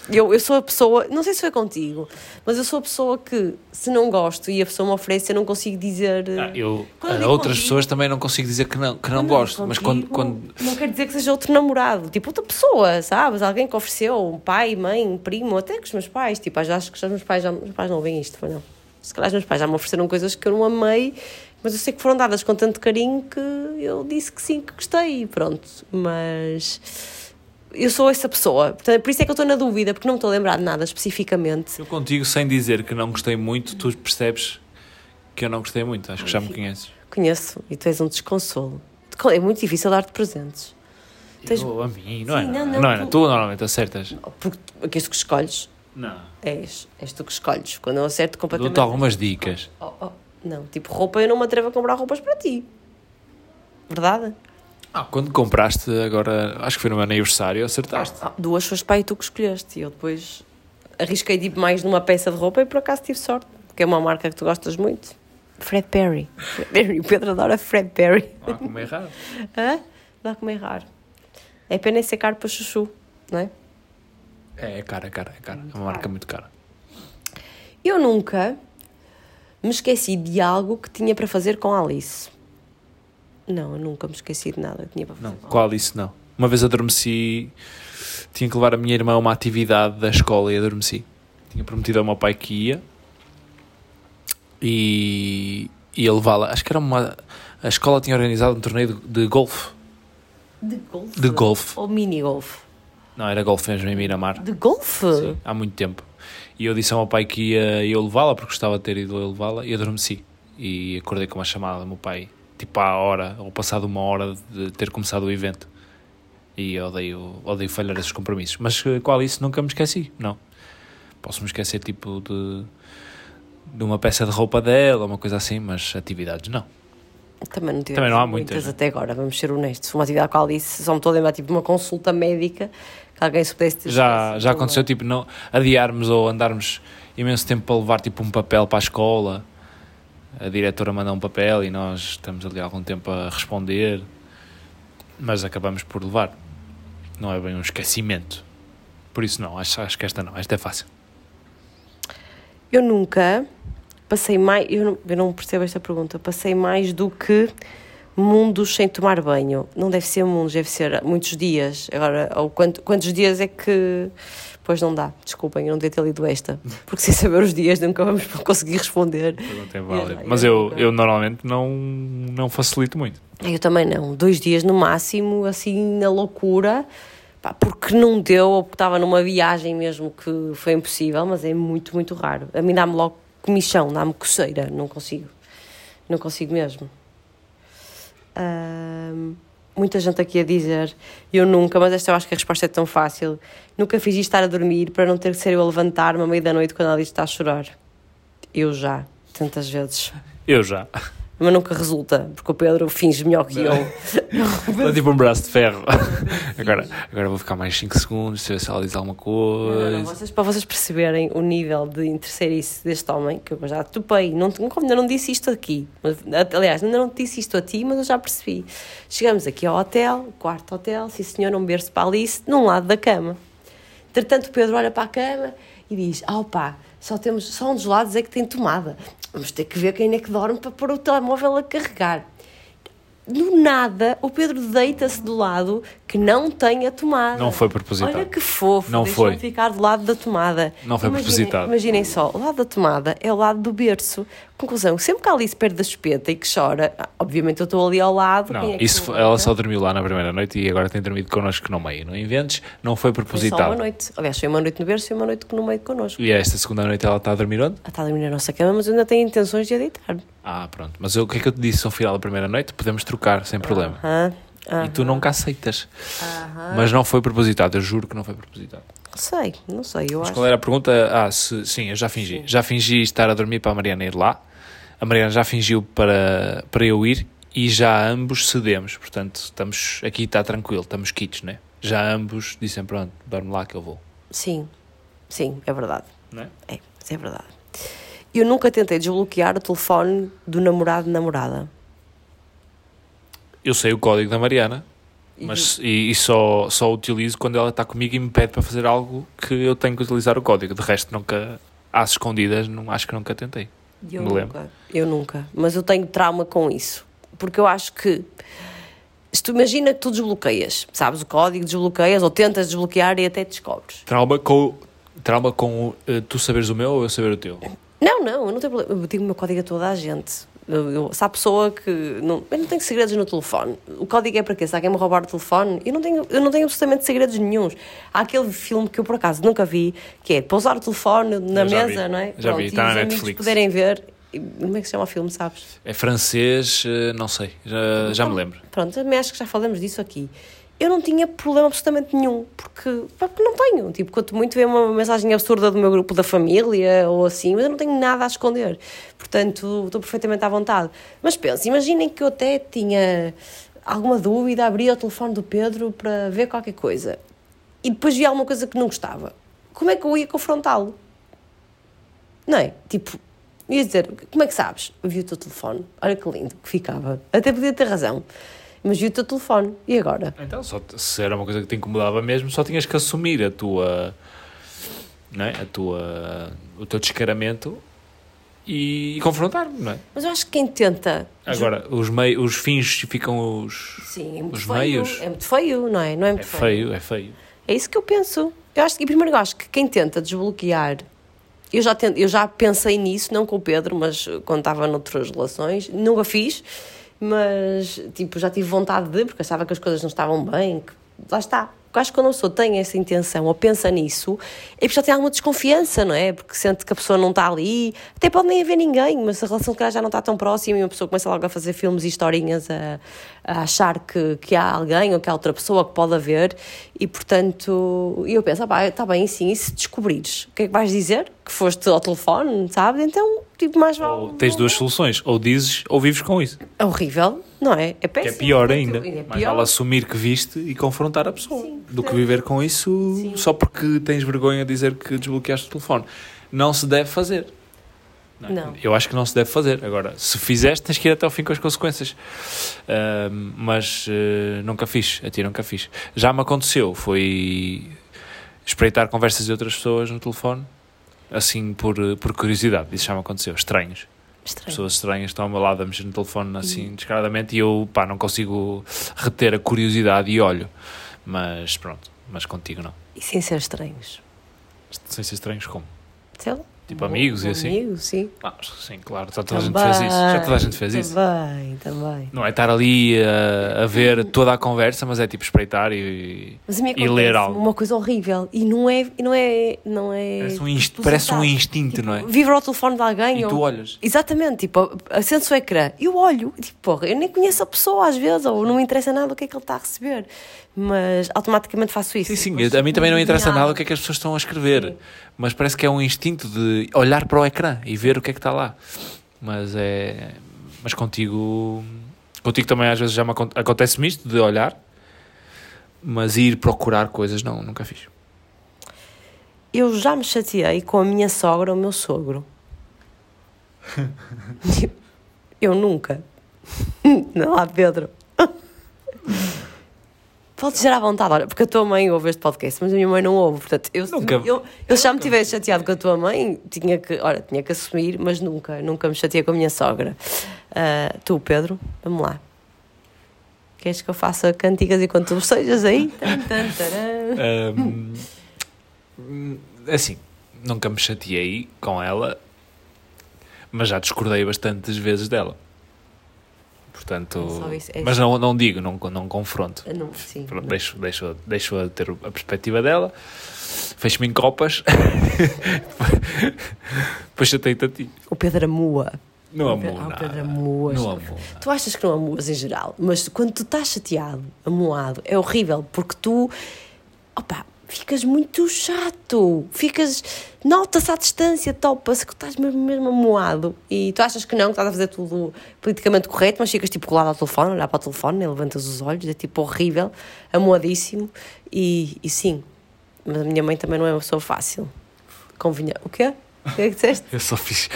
Eu, eu sou a pessoa, não sei se foi contigo, mas eu sou a pessoa que, se não gosto e a pessoa me oferece, eu não consigo dizer. Ah, eu, a outras contigo- pessoas também não consigo dizer que não, que não gosto, eu mas contigo, quando, quando Não quer dizer que seja outro namorado, tipo outra pessoa, sabes? Alguém que ofereceu, um pai, mãe, um primo, até com os meus pais. Tipo, acho que os meus pais, já, meus pais não ouvem isto, foi não. Se calhar os meus pais já me ofereceram coisas que eu não amei, mas eu sei que foram dadas com tanto carinho que eu disse que sim, que gostei, pronto. Mas eu sou essa pessoa, portanto, por isso é que eu estou na dúvida, porque não me estou a lembrar de nada especificamente. eu contigo, sem dizer que não gostei muito, tu percebes que eu não gostei muito. Acho que já me conheces. Conheço e tu és um desconsolo. É muito difícil dar-te presentes. Tens- Eu, a mim, não é? Sim, Não, não, não, não, é? tu- Tu normalmente acertas. Porque tu que escolhes. Não. És, és tu que escolhes. Quando eu acerto completamente. Dou-te algumas dicas. Oh, oh, Não, tipo, roupa eu não me atrevo a comprar roupas para ti. Verdade? Ah, quando compraste agora, acho que foi no meu aniversário, acertaste. Ah, duas foste para aí tu que escolheste. E eu depois arrisquei tipo, mais numa peça de roupa e por acaso tive sorte. Porque é uma marca que tu gostas muito. Fred Perry. Fred Perry. O Pedro adora Fred Perry. Não há como errar. <laughs> Hã? Dá como errar. É pena ser caro para chuchu, não é? É, é cara, é cara, é cara. É uma marca muito cara. Eu nunca me esqueci de algo que tinha para fazer com a Alice. Não, eu nunca me esqueci de nada que tinha para fazer Não, com qual isso não. Uma vez adormeci, tinha que levar a minha irmã a uma atividade da escola e adormeci. Tinha prometido ao meu pai que ia e ia levá-la. Acho que era uma. A escola tinha organizado um torneio de, de golfe. De golfe? De golfe. Ou mini golfe? Não, era golfe mesmo em Miramar. De golfe? Sim, há muito tempo. E eu disse ao meu pai que ia eu levá-la, porque gostava de ter ido eu levá-la, e adormeci. e acordei com uma chamada do meu pai, tipo à hora, ou passado uma hora de ter começado o evento. E odeio, odeio falhar esses compromissos. Mas eh, qual isso nunca me esqueci, não. Posso me esquecer tipo de, de uma peça de roupa dela, uma coisa assim, mas atividades não. Também não, Também não há muitas, muitas, né? até agora, vamos ser honestos. Uma atividade com a Alice, só me estou a lembrar tipo, de uma consulta médica que alguém se pudesse ter Já, esquecido, já não é? aconteceu tipo não adiarmos ou andarmos imenso tempo para levar tipo um papel para a escola. A diretora manda um papel e nós estamos ali algum tempo a responder, mas acabamos por levar. Não é bem um esquecimento. Por isso não, acho, acho que esta não, esta é fácil. Eu nunca passei mais. Eu não, eu não percebo esta pergunta. Passei mais do que mundos sem tomar banho. Não deve ser mundos, deve ser muitos dias. Agora, ou quanto- quantos dias é que. Pois não dá, desculpem, eu não devia ter lido esta. Porque sem saber os dias nunca vamos <laughs> conseguir responder. É válida. Mas eu, eu normalmente não, não facilito muito. Eu também não. Dois dias no máximo, assim, na loucura. Pá, porque não deu, ou porque estava numa viagem mesmo que foi impossível, mas é muito, muito raro. A mim dá-me logo comichão, dá-me coceira, não consigo. Não consigo mesmo. Muita gente aqui a dizer, eu nunca, mas esta eu acho que a resposta é tão fácil. Nunca fiz isto estar a dormir para não ter que ser eu a levantar-me à meia da noite quando ela está a chorar. Eu já, tantas vezes. Eu já. Mas nunca resulta, porque o Pedro finge melhor que eu. <laughs> É tipo um braço de ferro. <laughs> Agora, agora vou ficar mais 5 segundos, se ela diz alguma Não, não, coisa. vocês, para vocês perceberem o nível de interessaria-se deste homem, que eu já topei, não, ainda não disse isto aqui, mas, aliás, ainda não disse isto a ti, mas eu já percebi. Chegamos aqui ao hotel, quarto hotel, sim senhor, um berço para Alice, num lado da cama. Entretanto, o Pedro olha para a cama e diz: Ah, pá, só, temos, só um dos lados é que tem tomada. Vamos ter que ver quem é que dorme para pôr o telemóvel a carregar. Do nada, o Pedro deita-se do lado que não tem a tomada. Não foi propositado. Olha que fofo, Não foi. ficar do lado da tomada. Não foi Imaginem- propositado. Imaginem só, o lado da tomada é o lado do berço. Conclusão, sempre que a Alice perde a chupeta e que chora, ah, obviamente eu estou ali ao lado. Não, é isso ela só dormiu lá na primeira noite e agora tem dormido connosco no meio. Não inventes, não foi Foi só propositado. uma noite. Aliás, foi uma noite no berço e uma noite no meio connosco. E esta segunda noite ela está a dormir onde? Ela está a dormir na nossa cama, mas eu ainda tenho intenções de a deitar. Ah, pronto. Mas eu- o que é que eu te disse ao final da primeira noite? Podemos trocar sem problema. Aham, aham, E tu nunca aceitas. Mas não foi propositado, eu juro que não foi propositado. Sei, não sei, eu Mas acho. qual era a pergunta? Ah, se, sim, eu já fingi. Já fingi estar a dormir para a Mariana ir lá. A Mariana já fingiu para, para eu ir e já ambos cedemos. Portanto, estamos aqui está tranquilo, estamos quites, né? Já ambos disseram, pronto, dorme lá que eu vou. Sim, sim, é verdade. Não é? É, isso é verdade. Eu nunca tentei desbloquear o telefone do namorado-namorada. Eu sei o código da Mariana, mas e, e só, só utilizo quando ela está comigo e me pede para fazer algo que eu tenho que utilizar o código. De resto, nunca, às escondidas, não, acho que nunca tentei. Eu Me lembro. nunca, eu nunca. Mas eu tenho trauma com isso. Porque eu acho que. Se tu imagina que tu desbloqueias, sabes o código, desbloqueias ou tentas desbloquear e até descobres. Trauma com, trauma com eh, tu saberes o meu ou eu saber o teu. Não, não, eu não tenho problema. Eu digo o meu código a toda a gente. Se há pessoa que. Não, eu não tenho segredos no telefone. O código é para quê? Se alguém me roubar o telefone, eu não tenho, eu não tenho absolutamente segredos nenhuns. Há aquele filme que eu por acaso nunca vi, que é pousar o telefone na mesa, vi. não é? Já vi, e está na Netflix. poderem ver. Como é que se chama o filme, sabes? É francês, eh, não sei, já, já me lembro. Pronto, também acho que já falamos disso aqui. Eu não tinha problema absolutamente nenhum, porque, não tenho. Tipo, quanto muito vê uma mensagem absurda do meu grupo da família ou assim, mas eu não tenho nada a esconder. Portanto, estou perfeitamente à vontade. Mas pensa, imaginem que eu até tinha alguma dúvida, abria o telefone do Pedro para ver qualquer coisa e depois via alguma coisa que não gostava. Como é que eu ia confrontá-lo? Não é? Tipo, ia dizer, como é que sabes? Vi o teu telefone, olha que lindo que ficava. Até podia ter razão, mas vi o teu telefone, e agora? Então, só, se era uma coisa que te incomodava mesmo, só tinhas que assumir a tua. Não é? A tua. O teu descaramento e, confrontar-me, não é? Mas eu acho que quem tenta. Agora, os, mei, os fins ficam os. Sim, é muito os feio. meios. É muito feio, não é? Não é É muito feio, é feio. É isso que eu penso. Eu acho, e primeiro eu acho que quem tenta desbloquear. Eu já, tento, eu já pensei nisso, não com o Pedro, mas quando estava noutras relações, nunca fiz, mas tipo, já tive vontade de, porque achava que as coisas não estavam bem, que, lá está. Porque acho que quando a pessoa tem essa intenção ou pensa nisso, é porque já tem alguma desconfiança, não é? Porque sente que a pessoa não está ali, até pode nem haver ninguém, mas a relação que já não está tão próxima e uma pessoa começa logo a fazer filmes e historinhas a, a achar que, que há alguém ou que há outra pessoa que pode haver e portanto eu penso, ah, está bem sim, e se descobrires, o que é que vais dizer? Que foste ao telefone, sabe? Então, tipo, mais vale. Ou tens duas soluções, ou dizes ou vives com isso. É horrível, não é? É Que péssimo. é pior ainda. É pior. vale assumir que viste e confrontar a pessoa Sim, do que viver com isso Sim. só porque tens vergonha de dizer que desbloqueaste o telefone. Não se deve fazer. é? Não. Eu acho que não se deve fazer. Agora, se fizeste, tens que ir até ao fim com as consequências. Ahm, mas eh, nunca fiz. A ti nunca fiz. Já me aconteceu. Foi espreitar conversas de outras pessoas no telefone. Assim, por, eh, por curiosidade. Isso já me aconteceu. Estranhos. Estranho. Pessoas estranhas estão ao meu lado a mexer no telefone assim descaradamente e eu pá, não consigo reter a curiosidade e olho. Mas pronto, mas contigo não. E sem ser estranhos. Sem ser estranhos como? Sei lá. Tipo amigos e assim? Amigos, sim. Ah, sim, claro, já toda a gente Também, fez isso. Já toda a gente fez isso. Também, também. Não é estar ali a, a ver toda a conversa, mas é tipo espreitar e. Mas a E ler acontece algo. uma coisa horrível e não é, não é, não é. Parece um, inst- tu parece um instinto, tipo, não é? Viver ao telefone de alguém E ou- tu olhas. Exatamente, tipo, acende o ecrã, eu olho, tipo, porra, eu nem conheço a pessoa às vezes, ou não me interessa nada o que é que ele está a receber, mas automaticamente faço isso. Sim, sim, a mim também não me interessa nada o que é que as pessoas estão a escrever, mas parece que é um instinto de olhar para o ecrã e ver o que é que está lá. Mas é. Mas contigo. Contigo também às vezes já me acon- acontece-me isto de olhar, mas ir procurar coisas não, nunca fiz. Eu já me chateei com a minha sogra ou o meu sogro. <laughs> eu nunca. <laughs> Não lá, Pedro. <laughs> Pode dizer à vontade, olha, porque a tua mãe ouve este podcast, mas a minha mãe não ouve, portanto, eu, Nunca. eu, eu se já me tivesse chateado com a tua mãe, tinha que, olha, tinha que assumir, mas nunca, nunca me chateei com a minha sogra. Ah, tu, Pedro, vamos lá. Queres que eu faça cantigas enquanto tu estejas aí? Ahm, assim, nunca me chateei com ela, mas já discordei bastantes vezes dela. Portanto, isso, é mas não, não digo, não, não confronto. Ah, não, sim, Pronto, não. deixo, deixo, deixo a ter a perspectiva dela, fecho-me em copas, <laughs> depois chatei-te a ti. O Pedro amua. Não Ah, o nada. Pedro amuas. Não amo. Tu achas que não amuas em geral, mas quando tu estás chateado, amuado, é horrível, porque tu, opa, ficas muito chato, ficas, nota-se à distância, topa-se que estás mesmo, mesmo amuado e tu achas que não, que estás a fazer tudo politicamente correto, mas ficas tipo colado ao telefone, olhar para o telefone, né, levantas os olhos, é tipo horrível, amuadíssimo e, e sim, mas a minha mãe também não é uma pessoa fácil, convinha, o quê? O que é que disseste? <laughs> Eu só fiz.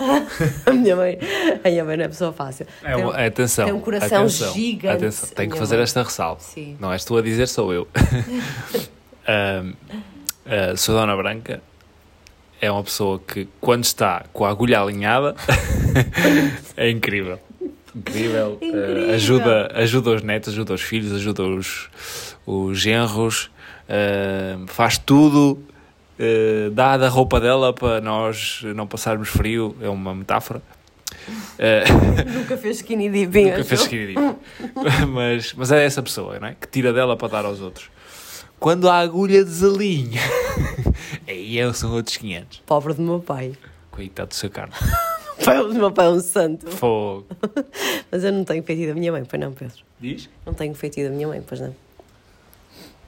<laughs> A minha mãe, a minha mãe não é pessoa fácil. É, Tem- uma- atenção. tem um coração atenção, gigante, Atenção, tenho que fazer mãe. esta ressalva. Sim. Não és tu a dizer, sou eu. <laughs> A sua Dona Branca é uma pessoa que, quando está com a agulha alinhada, <laughs> é incrível. Incrível. Ah, Incrível. ajuda, ajuda os netos, ajuda os filhos, ajuda os, os genros, ah, faz tudo. ah, dá da roupa dela para nós não passarmos frio, é uma metáfora. Ah, <laughs> Nunca fez skinny dipping. Nunca fez skinny dip. <laughs> mas, mas é essa pessoa, não é? Que tira dela para dar aos outros. Quando a agulha desalinha, <laughs> aí é, são outros 500. Pobre do meu pai. Coitado do seu carne. <laughs> O meu pai é um santo. Fogo. <laughs> Mas eu não tenho feitiço da minha mãe, pois não, Pedro? Diz? Não tenho feitiço da minha mãe, pois não.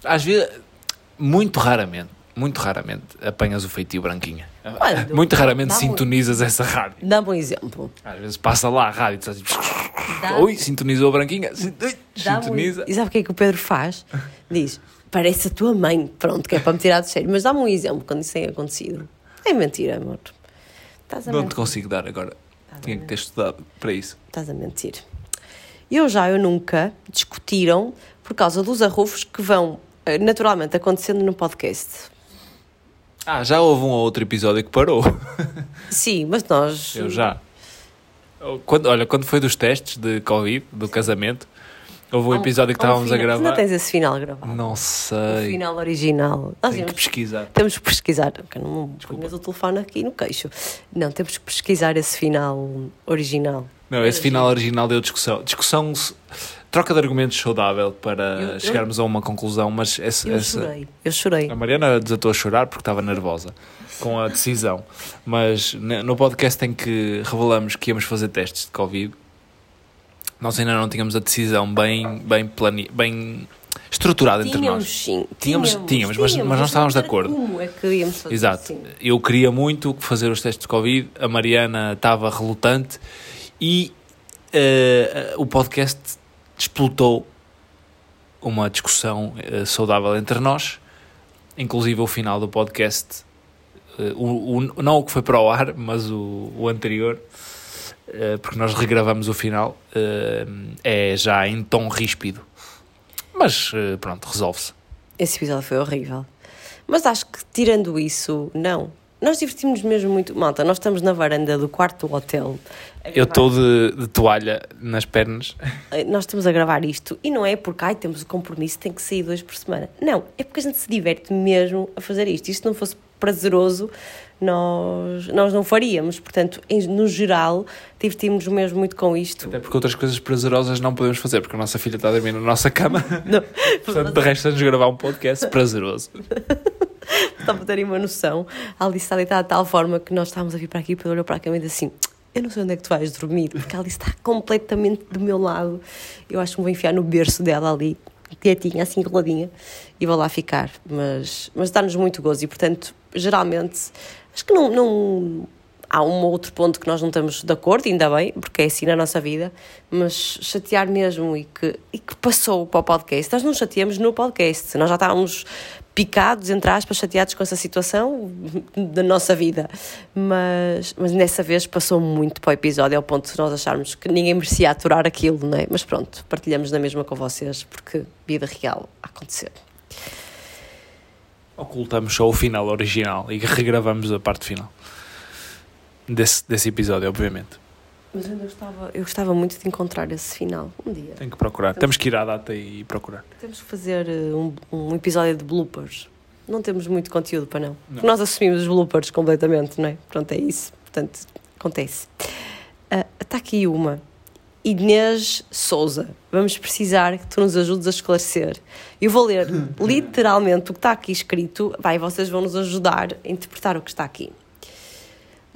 Às vezes, muito raramente, muito raramente apanhas o feitio branquinha. Quando? Muito raramente sintonizas essa rádio. Dá-me um exemplo. Às vezes passa lá a rádio e tu tipo, Oi, sintonizou a branquinha. Sin- ui, Dá-me um- Sintoniza. E sabe o que é que o Pedro faz? Diz, parece a tua mãe. Pronto, que é para me tirar do sério. Mas dá-me um exemplo quando isso tem acontecido. É mentira, amor. Estás a Não te mentir. consigo dar agora. Tinha que ter estudado para isso. Estás a mentir. Eu já, eu nunca discutiram por causa dos arrufos que vão eh, naturalmente acontecendo no podcast. Ah, já houve um ou outro episódio que parou. <laughs> Sim, mas nós. Eu já. Quando, olha, quando foi dos testes de Covid, do casamento, houve um episódio que estávamos a gravar. Não tens esse final gravado. Não O sei. final original. Nós Tenho que temos, pesquisar. temos que pesquisar. porque não ponhas o telefone aqui no queixo. Não, temos que pesquisar esse final original. Não, esse final original deu discussão. Discussão. se- troca de argumentos saudável para Eu- eu- chegarmos a uma conclusão, mas essa, Eu essa- chorei, eu chorei. a Mariana desatou a chorar porque estava nervosa com a decisão. Mas ne- no podcast em que revelamos que íamos fazer testes de Covid, nós ainda não tínhamos a decisão bem, bem, plane... bem estruturada entre Tínhamos nós. sim. Tínhamos- tínhamos, mas- mas não estávamos de acordo. Como é que íamos fazer Exato. assim? Eu queria muito fazer os testes de Covid, a Mariana estava relutante e eh, o podcast explotou uma discussão eh, saudável entre nós, inclusive o final do podcast, eh, o, o- não o que foi para o ar, mas o, o anterior, porque nós regravamos o final, eh, é já em tom ríspido. Mas eh, pronto, resolve-se. Esse episódio foi horrível. Mas acho que, tirando isso, não. Nós divertimos mesmo muito. Malta, nós estamos na varanda do quarto do hotel. Eu estou de, de toalha nas pernas. Nós estamos a gravar isto e não é porque ai, temos o compromisso, tem que sair dois por semana. Não, é porque a gente se diverte mesmo a fazer isto. Isto não fosse prazeroso, nós, nós não faríamos. Portanto, em- no geral, divertimos mesmo muito com isto. Até porque outras coisas prazerosas não podemos fazer, porque a nossa filha está a dormir na nossa cama. <laughs> Portanto, de resto, vamos gravar um podcast prazeroso. <laughs> Só para terem uma noção, a Alice está deitada de tal forma que nós estávamos a vir para aqui para olhar para a cama e dizer assim: Eu não sei onde é que tu vais dormir, porque a Alice está completamente do meu lado. Eu acho que me vou enfiar no berço dela ali, quietinha, assim coladinha, e vou lá ficar. Mas, mas dá-nos muito gozo e, portanto, geralmente, acho que não. não Há um outro ponto que nós não estamos de acordo, ainda bem, porque é assim na nossa vida, mas chatear mesmo e que, e que passou para o podcast. Nós não chateamos no podcast, nós já estávamos picados, entre aspas, chateados com essa situação <laughs> da nossa vida. Mas, mas nessa vez passou muito para o episódio, ao ponto de nós acharmos que ninguém merecia aturar aquilo, não é? Mas pronto, partilhamos na mesma com vocês, porque vida real a acontecer. Ocultamos só o final original e regravamos a parte final desse, desse episódio, obviamente. Mas eu gostava, eu gostava muito de encontrar esse final um dia. Tenho que procurar. Temos que ir à data e procurar. Temos que fazer eh, um, um episódio de bloopers. Não temos muito conteúdo para não. Não. Nós assumimos os bloopers completamente, não é? Pronto, é isso. Portanto, acontece. Ah, Está aqui uma. Inês Souza. Vamos precisar que tu nos ajudes a esclarecer. Eu vou ler <laughs> literalmente o que está aqui escrito. Vai, vocês vão nos ajudar a interpretar o que está aqui.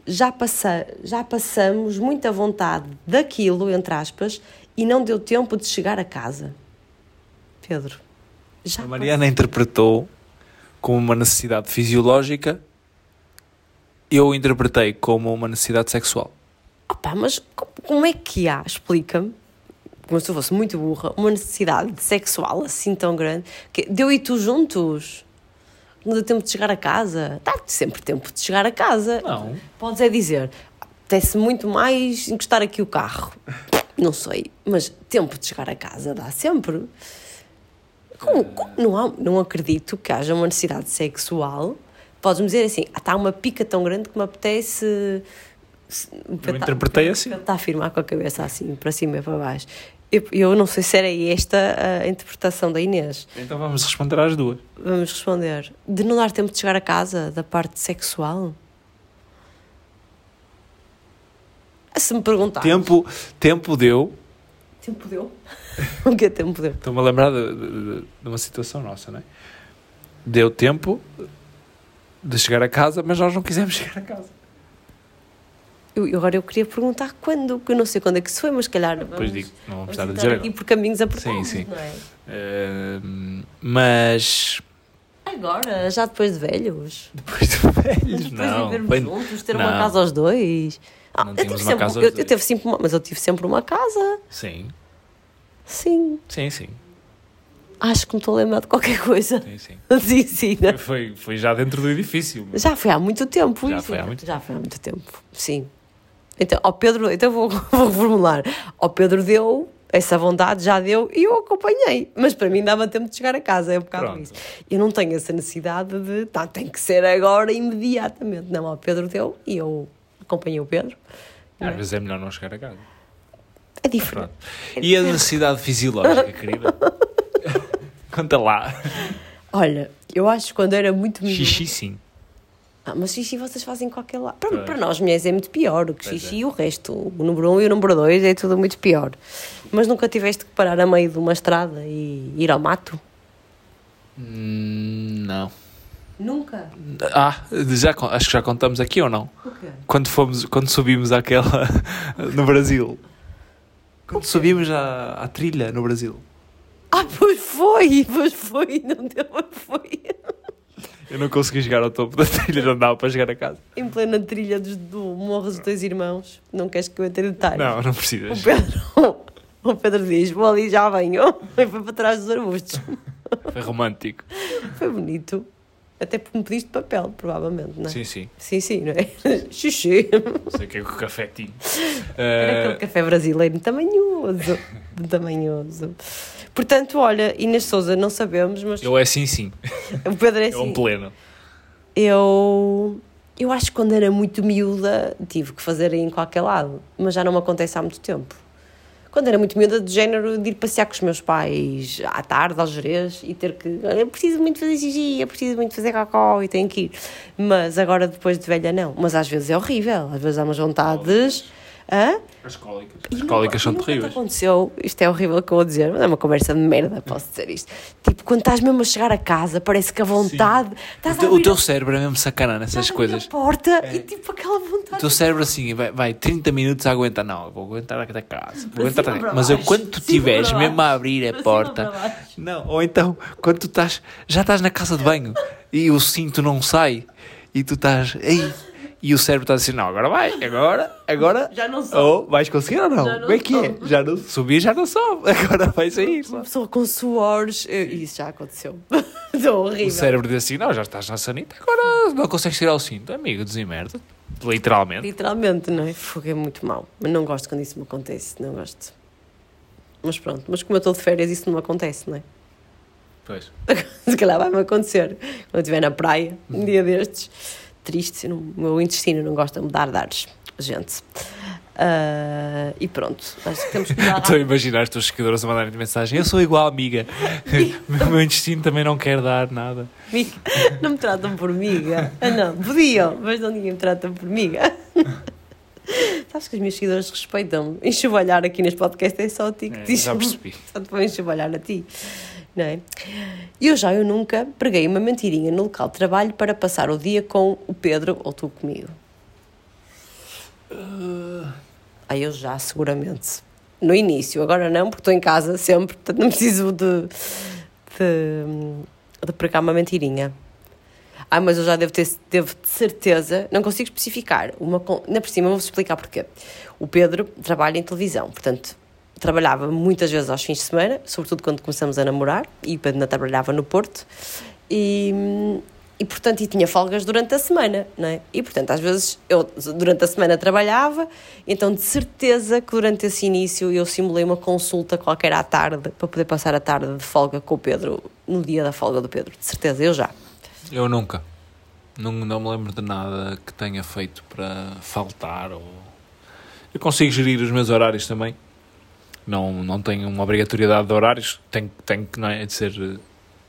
Já, passa, já passamos muita vontade daquilo, entre aspas, e não deu tempo de chegar a casa. Pedro. Já A Mariana interpretou como uma necessidade fisiológica, eu interpretei como uma necessidade sexual. Opa, mas co- como é que há, explica-me, como se eu fosse muito burra, uma necessidade sexual assim tão grande, que deu e tu juntos? Não deu tempo de chegar a casa? Dá sempre tempo de chegar a casa. Não. Podes é dizer, apetece muito mais encostar aqui o carro. <laughs> Não sei, mas tempo de chegar a casa dá sempre. Como, como não, há, não acredito que haja uma necessidade sexual. Podes-me dizer assim, "Ah, está uma pica tão grande que me apetece. Eu interpretei assim. Está a afirmar com a cabeça assim, para cima e para baixo. Eu, eu não sei se era esta a interpretação da Inês. Então vamos responder às duas. Vamos responder. De não dar tempo de chegar a casa, da parte sexual? Se me perguntar. Tempo, tempo deu. Tempo deu? <laughs> o que é tempo deu? Estou-me a lembrar de, de- de uma situação nossa, não é? Deu tempo de chegar a casa, mas nós não quisemos <laughs> chegar a casa. Eu, agora eu queria perguntar quando, que eu não sei quando é que isso foi, mas se calhar. Depois vamos- digo, não vamos estar a dizer aqui agora. por caminhos apertados, Sim, sim. não é? Ehm, mas Agora, já depois de velhos. depois de velhos, Depois não. de vivermos bem- juntos, ter não. uma casa aos dois. Ah, Não eu tive sempre, eu, eu tive sempre uma, mas eu tive sempre uma casa. Sim, Sim. sim, sim. Acho que me estou a lembrar de qualquer coisa. sim, sim. <laughs> Sim, sim. né? Foi, foi já dentro do edifício. mas- Já foi há muito tempo. Já isso, foi há muito Já foi há muito tempo, sim. Então, ao Pedro, então vou, <laughs> vou reformular. Ao Pedro deu, essa vontade já deu e eu acompanhei. Mas para mim dava tempo de chegar a casa, é um bocado Pronto. isso. Eu não tenho essa necessidade de, tá, tem que ser agora, imediatamente. Não, ao Pedro deu e eu acompanhei o Pedro. Às vezes é melhor não chegar a casa. É diferente. Pronto. E a necessidade fisiológica, <laughs> querida? Conta lá. Olha, eu acho que quando era muito menina, Xixi sim. Ah, mas xixi vocês fazem em qualquer lado. Para, para nós mulheres é muito pior. O que Pois xixi e o resto. O número 1 um e o número 2 é tudo muito pior. Mas nunca tiveste que parar a meio de uma estrada e ir ao mato? Hum, não. Nunca. Ah, já, acho que já contamos aqui ou não? O quê? Quando, fomos, quando subimos àquela <laughs> no Brasil. Quando subimos à, à trilha no Brasil. Ah, pois foi, pois foi, não deu, foi. Eu não consegui chegar ao topo da trilha, não dava para chegar a casa. Em plena trilha dos, do Morro dos Dois Irmãos. Não queres que eu entre em detalhes? Não, não O precisas. Pedro, <laughs> o Pedro diz: Vou ali já venho. <laughs> E foi para trás dos arbustos. <laughs> Foi romântico. Foi bonito. Até porque me pediste papel, provavelmente, não é? Sim, sim. Sim, sim, não é? Xixi. Sei o que é que o café tinha. Era aquele Eh, café brasileiro tamanhoso. tamanhoso. Portanto, olha, Inês Souza, não sabemos, mas eu é sim, sim. o Pedro é <laughs> É um pleno. Eu, eu acho que quando era muito miúda tive que fazer em qualquer lado, mas já não me acontece há muito tempo. Quando era muito miúda, de género de ir passear com os meus pais à tarde, aos Jerez, e ter que. "Olha, Eu preciso muito fazer xixi, eu preciso muito fazer cocó e tenho que ir. Mas agora, depois de velha, não. Mas às vezes é horrível, às vezes há umas vontades. Hã? As cólicas. E As cólicas são terríveis. aconteceu, isto é horrível que eu vou dizer, mas é uma conversa de merda, posso dizer isto. Tipo, quando estás mesmo a chegar a casa, parece que a vontade. O Estás a teu, o teu a- cérebro é mesmo sacana nessas a coisas. a porta e tipo aquela O vontade. teu cérebro assim, vai, vai 30 minutos a aguentar. Não, eu vou aguentar até casa. Vou aguentar até... Mas eu, quando tu estiveres mesmo a abrir a porta. Não, ou então, quando tu estás, já estás na casa de banho e o cinto não sai e tu estás, ei, e o cérebro está assim, não, agora vai, agora, agora, Já não soube. ou vais conseguir ou não? Como é que é? Já não, subir já não sobe, <laughs> agora vai sair. Uma pessoa com suores, isso já aconteceu. <laughs> Estou horrível. O cérebro diz assim, não, já estás na sanita, agora não consegues tirar o cinto, amigo, desimmerda, literalmente. Literalmente, não é? Fogo é muito mau. Mas não gosto quando isso me acontece, não gosto. Mas pronto, mas como eu estou de férias, isso não me acontece, não é? Pois. <laughs> Se calhar vai-me acontecer quando eu estiver na praia, um dia destes. Triste, o meu intestino não gosta de me dar dares, gente. Ah, e pronto, acho que temos que mudar <laughs> Estou a imaginar os teus seguidores a mandarem-te mensagem, eu sou igual, amiga, <laughs> o meu intestino também não quer dar nada. Não me tratam por miga. Ah, não, podiam, mas não ninguém me trata por miga. <laughs> Sabes que os meus seguidores respeitam-me. Enxovalhar aqui neste podcast é só a ti que É, te já percebi. Só te vou enxovalhar a ti. Não é? Eu já, eu nunca preguei uma mentirinha no local de trabalho para passar o dia com o Pedro ou tu comigo. Aí eu já, seguramente. No início, agora não, porque estou em casa sempre, portanto não preciso de, de, de pregar uma mentirinha. Ah, mas eu já devo ter devo de certeza, não consigo especificar. Uma, ainda por cima, vou-vos explicar porquê. O Pedro trabalha em televisão, portanto, trabalhava muitas vezes aos fins de semana, sobretudo quando começamos a namorar, e ainda trabalhava no Porto, e, e portanto, e tinha folgas durante a semana, não é? E portanto, às vezes eu durante a semana trabalhava, então de certeza que durante esse início eu simulei uma consulta qualquer à tarde para poder passar a tarde de folga com o Pedro, no dia da folga do Pedro, de certeza, eu já. Eu nunca. Não, não me lembro de nada que tenha feito para faltar. Ou... Eu consigo gerir os meus horários também. Não, não tenho uma obrigatoriedade de horários. Tenho, tenho que não é, de ser,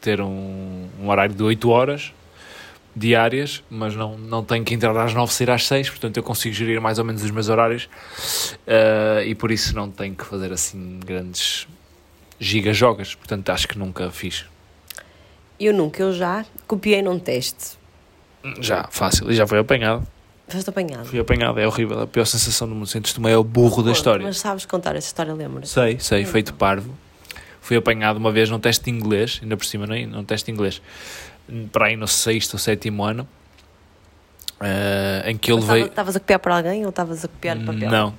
ter um, um horário de 8 horas diárias, mas não, não tenho que entrar às 9 e sair às 6, portanto eu consigo gerir mais ou menos os meus horários eh, e por isso não tenho que fazer assim grandes gigajogas, portanto acho que nunca fiz. Eu nunca, eu já copiei num teste. Já, fácil, e já foi apanhado. Foste apanhado. Fui apanhado, é horrível. A pior sensação do mundo. Sentes-te o maior burro da história. Mas sabes contar essa história, lembras? Sei, sei, feito parvo. Fui apanhado uma vez num teste de inglês, ainda por cima, não é? num teste de inglês, para aí no sexto ou sétimo ano, eh, em que eu levei. Estavas a copiar para alguém ou estavas a copiar papel? Não,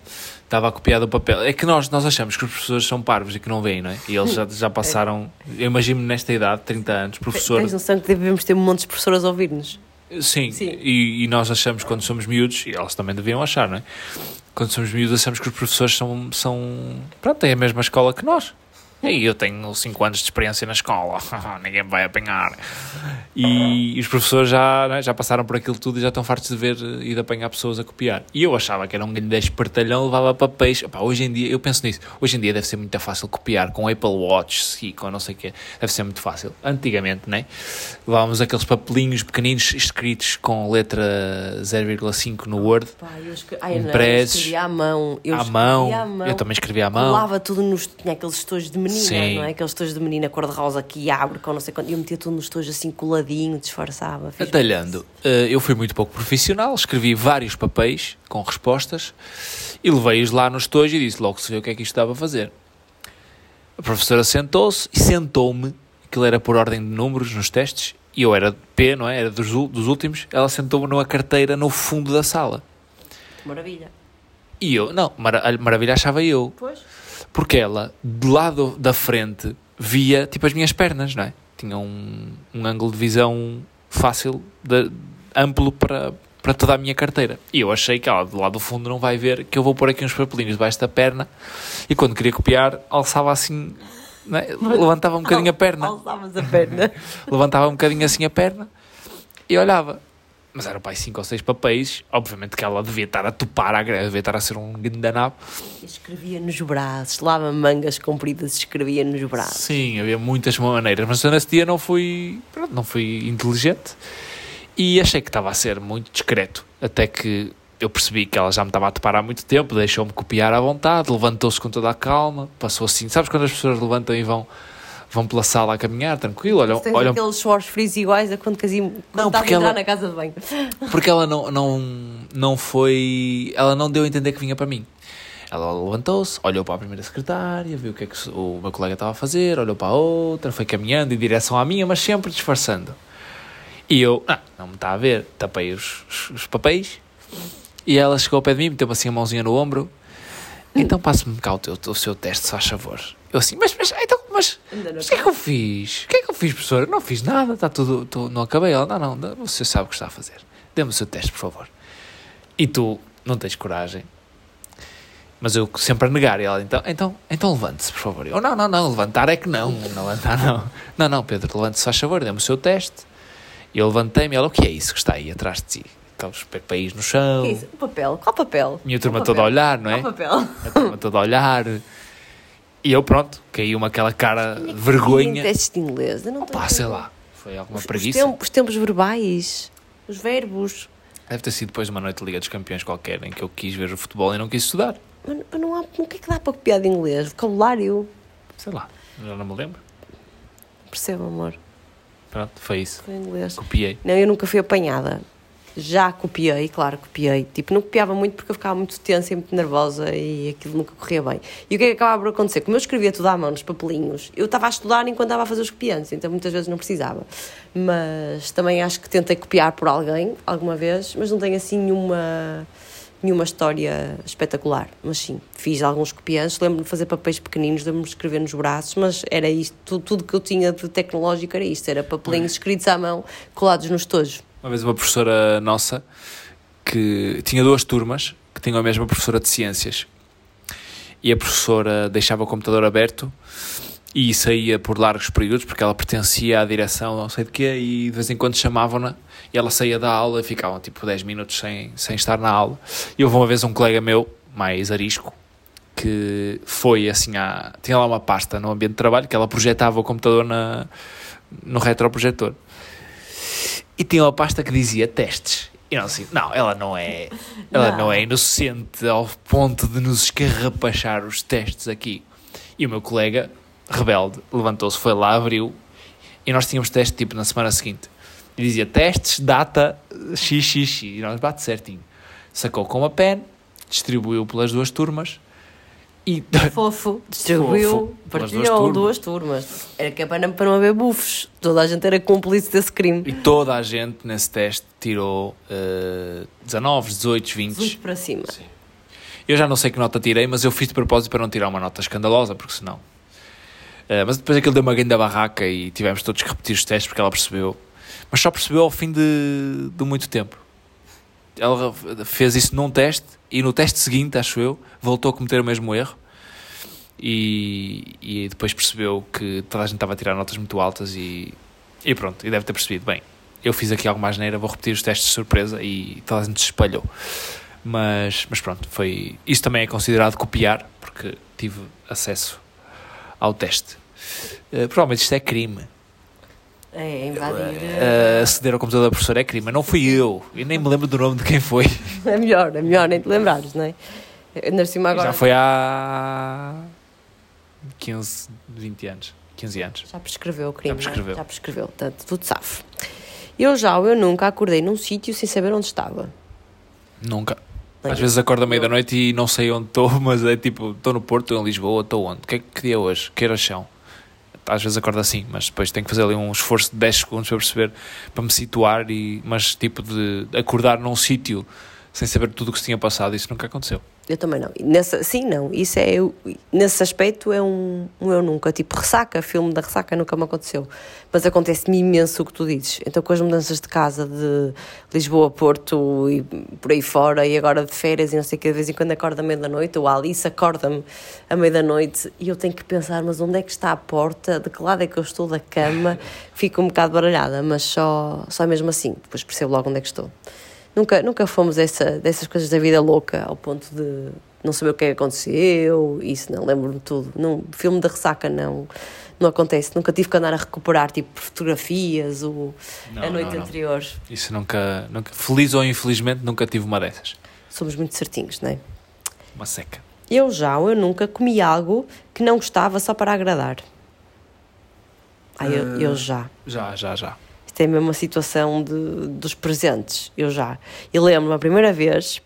estava a copiar do papel. É que nós, nós achamos que os professores são parvos e que não veem, não é? E eles já, já passaram, eu imagino-me nesta idade, 30 anos, professor. Tens noção que devemos ter um monte de professoras a ouvir-nos? Sim, Sim. E, e nós achamos quando somos miúdos, e elas também deviam achar, não é? Quando somos miúdos, achamos que os professores são, são. Pronto, é a mesma escola que nós. E eu tenho 5 anos de experiência na escola, <laughs> ninguém me vai apanhar. E os professores já, né, já passaram por aquilo tudo e já estão fartos de ver e de apanhar pessoas a copiar. E eu achava que era um grande espertalhão, levava papéis. Epá, hoje em dia, eu penso nisso, hoje em dia deve ser muito fácil copiar com Apple Watch, e com não sei o quê, deve ser muito fácil. Antigamente, né? Levávamos aqueles papelinhos pequeninos escritos com letra 0,5 no Word. Pá, eu escre... Ai, não, eu Impressos. escrevia à mão. Eu à escrevia mão. à mão. Eu também escrevi à mão. Colava tudo nos. Tinha aqueles estojos de menina, Sim. não é? Aqueles estojos de menina cor-de-rosa que abre com não sei quanto. E eu metia tudo nos estojos assim coladinho, disfarçava. Atalhando, eh, eu fui muito pouco profissional, escrevi vários papéis com respostas e levei-os lá no estojo e disse logo se vê o que é que isto dava a fazer. A professora sentou-se e sentou-me, aquilo era por ordem de números nos testes, e eu era de P, não é? Era dos, dos últimos, ela sentou-me numa carteira no fundo da sala. Maravilha. E eu, não, mara maravilha achava eu, Pois. Porque ela, do lado da frente, via tipo as minhas pernas, não é? Tinha um, um ângulo de visão fácil, de, amplo para, para toda a minha carteira. E eu achei que ela, do lado do fundo, não vai ver que eu vou pôr aqui uns papelinhos debaixo da perna e quando queria copiar, alçava assim, é? levantava um bocadinho a perna, Alçavas a perna. <laughs> levantava um bocadinho assim a perna e olhava. Mas eram pai cinco ou seis papéis, obviamente que ela devia estar a topar a greve, devia estar a ser um gandanabo. Eu escrevia nos braços, lava mangas compridas, escrevia nos braços. Sim, havia muitas maneiras, mas eu nesse dia não fui, pronto, não fui inteligente e achei que estava a ser muito discreto, até que eu percebi que ela já me estava a topar há muito tempo, deixou-me copiar à vontade, levantou-se com toda a calma, passou assim, sabes quando as pessoas levantam e vão, vão pela sala a caminhar, tranquilo, olham, Tens olham aqueles suores frios iguais a quando casim, quando Não, estava a porque entrar ela- na casa de banho. <laughs> porque ela não, não, não foi. Ela não deu a entender que vinha para mim. Ela levantou-se, olhou para a primeira secretária, viu o que é que o meu colega estava a fazer, olhou para a outra, foi caminhando em direção à minha, mas sempre disfarçando. E eu, ah, não me está a ver, tapei os, os, os papéis e ela chegou ao pé de mim, meteu-me assim a mãozinha no ombro. Então passe-me cá o, teu, o seu teste, se faz favor. Eu assim, mas, mas, então, mas, mas o que é que eu fiz? O que é que eu fiz, professora? Não fiz nada, está tudo, tu, não acabei. Ela, não, não, você sabe o que está a fazer. Dê-me o seu teste, por favor. E tu não tens coragem. Mas eu sempre a negar. E ela, então, então, então levante-se, por favor. Eu, não, não, não, levantar é que não. Não levantar, não. <laughs> Não, não, Pedro, levante-se, faz favor, dê-me o seu teste. E eu levantei-me e ela, o que é isso que está aí atrás de ti? Aqueles papéis no chão. O que isso? O papel? Qual papel? Minha turma toda a olhar, não é? Qual papel? A turma toda a olhar. <laughs> E eu, pronto, caiu-me aquela cara de vergonha. testes de inglês. Eu não estou a Pá, sei lá. Foi alguma Os, os, preguiça. tempos, os tempos verbais, os verbos. Deve ter sido depois de uma noite de Liga dos Campeões qualquer em que eu quis ver o futebol e não quis estudar. Mas, mas não há, o que é que dá para copiar de inglês? Vocabulário. Sei lá, já não me lembro. Percebo, amor. Pronto, foi isso. Foi inglês. Copiei. Não, eu nunca fui apanhada. Já copiei, claro, copiei. Tipo, não copiava muito porque eu ficava muito tensa e muito nervosa e aquilo nunca corria bem. E o que é que acabava por acontecer? Como eu escrevia tudo à mão nos papelinhos, eu estava a estudar enquanto estava a fazer os copiantes, então muitas vezes não precisava. Mas também acho que tentei copiar por alguém, alguma vez, mas não tenho assim nenhuma, nenhuma história espetacular. Mas sim, fiz alguns copiantes, lembro-me de fazer papéis pequeninos, lembro-me de escrever nos braços, mas era isto, tudo, tudo que eu tinha de tecnológico era isto, era papelinhos escritos à mão, colados nos tojos. Uma vez uma professora nossa que tinha duas turmas que tinham a mesma professora de ciências. E a professora deixava o computador aberto e saía por largos períodos porque ela pertencia à direção não sei de quê e de vez em quando chamavam-na e ela saía da aula e ficavam tipo 10 minutos sem, sem estar na aula. E houve uma vez um colega meu mais arisco que foi assim à, tinha lá uma pasta no ambiente de trabalho que ela projetava o computador na, no retroprojetor e tinha uma pasta que dizia testes. E não assim, não, ela não é, ela não. Não. é inocente ao ponto de nos escarrapachar os testes aqui. E o meu colega, rebelde, levantou-se, foi lá, abriu, e nós tínhamos teste tipo na semana seguinte. E dizia testes, data, xxx, e nós bate certinho. Sacou com uma pen, distribuiu pelas duas turmas, e <laughs> Fofo, distribuiu, Fofo, partilhou duas duas turmas. Era que é para não, haver bufos. Toda a gente era cúmplice desse crime. E toda a gente nesse teste tirou eh, 19, 18, 20. Muito para cima. Eu já não sei que nota tirei, mas eu fiz de propósito para não tirar uma nota escandalosa, porque senão. Eh, mas depois aquilo deu uma grande barraca e tivemos todos que repetir os testes porque ela percebeu. Mas só percebeu ao fim de, de muito tempo. Ela fez isso num teste e no teste seguinte, acho eu, voltou a cometer o mesmo erro. e, e depois percebeu que toda a gente estava a tirar notas muito altas e, e pronto, e deve ter percebido, bem, eu fiz aqui alguma asneira, vou repetir os testes de surpresa e toda a gente se espalhou. Mas, mas pronto, foi. Isso também é considerado copiar, porque tive acesso ao teste. Uh, provavelmente isto é crime. É, invadir. Uh, aceder ao computador da professora é crime. Não fui eu. Eu nem me lembro do nome de quem foi. <laughs> É melhor, é melhor nem te lembrares, não é? Ainda cima agora. Já foi há 15, 20 anos. 15 anos. Já prescreveu o crime. Já prescreveu. É? Já prescreveu, portanto, tudo safe. Eu já, eu nunca acordei num sítio sem saber onde estava. Nunca. Às vezes acordo à meia da noite e não sei onde estou, <laughs> mas é tipo, estou no Porto, estou em Lisboa, estou onde? Que, é- que dia é hoje? Que horas são? Às vezes acordo assim, mas depois tenho que fazer ali um esforço de 10 segundos para perceber, para me situar, e, mas tipo de acordar num sítio sem saber tudo o que se tinha passado, isso nunca aconteceu. Eu também não. Nessa, sim, não. Isso é, eu- nesse aspecto é um, um eu nunca. Tipo, ressaca, filme da ressaca nunca me aconteceu. Mas acontece-me imenso o que tu dizes. Então, com as mudanças de casa de Lisboa, Porto e por aí fora, e agora de férias e não sei o que, de vez em quando acordo à meia-da-noite, ou a Alice acorda-me à meia-da-noite e eu tenho que pensar, mas onde é que está a porta? De que lado é que eu estou da cama? Fico um bocado baralhada, mas só, só mesmo assim. Depois percebo logo onde é que estou. Nunca, nunca fomos essa, dessas coisas da vida louca ao ponto de não saber o que é que aconteceu, isso não, lembro-me de tudo. Não, filme da ressaca não, não acontece. Nunca tive que andar a recuperar tipo fotografias ou a noite anterior. Isso nunca, nunca, feliz ou infelizmente, nunca tive uma dessas. Somos muito certinhos, não é? Uma seca. Eu já, eu nunca comi algo que não gostava só para agradar. Ah, eu, eu já. Já, já, já. Isto é mesmo uma situação de, dos presentes, eu já. E lembro-me a primeira vez,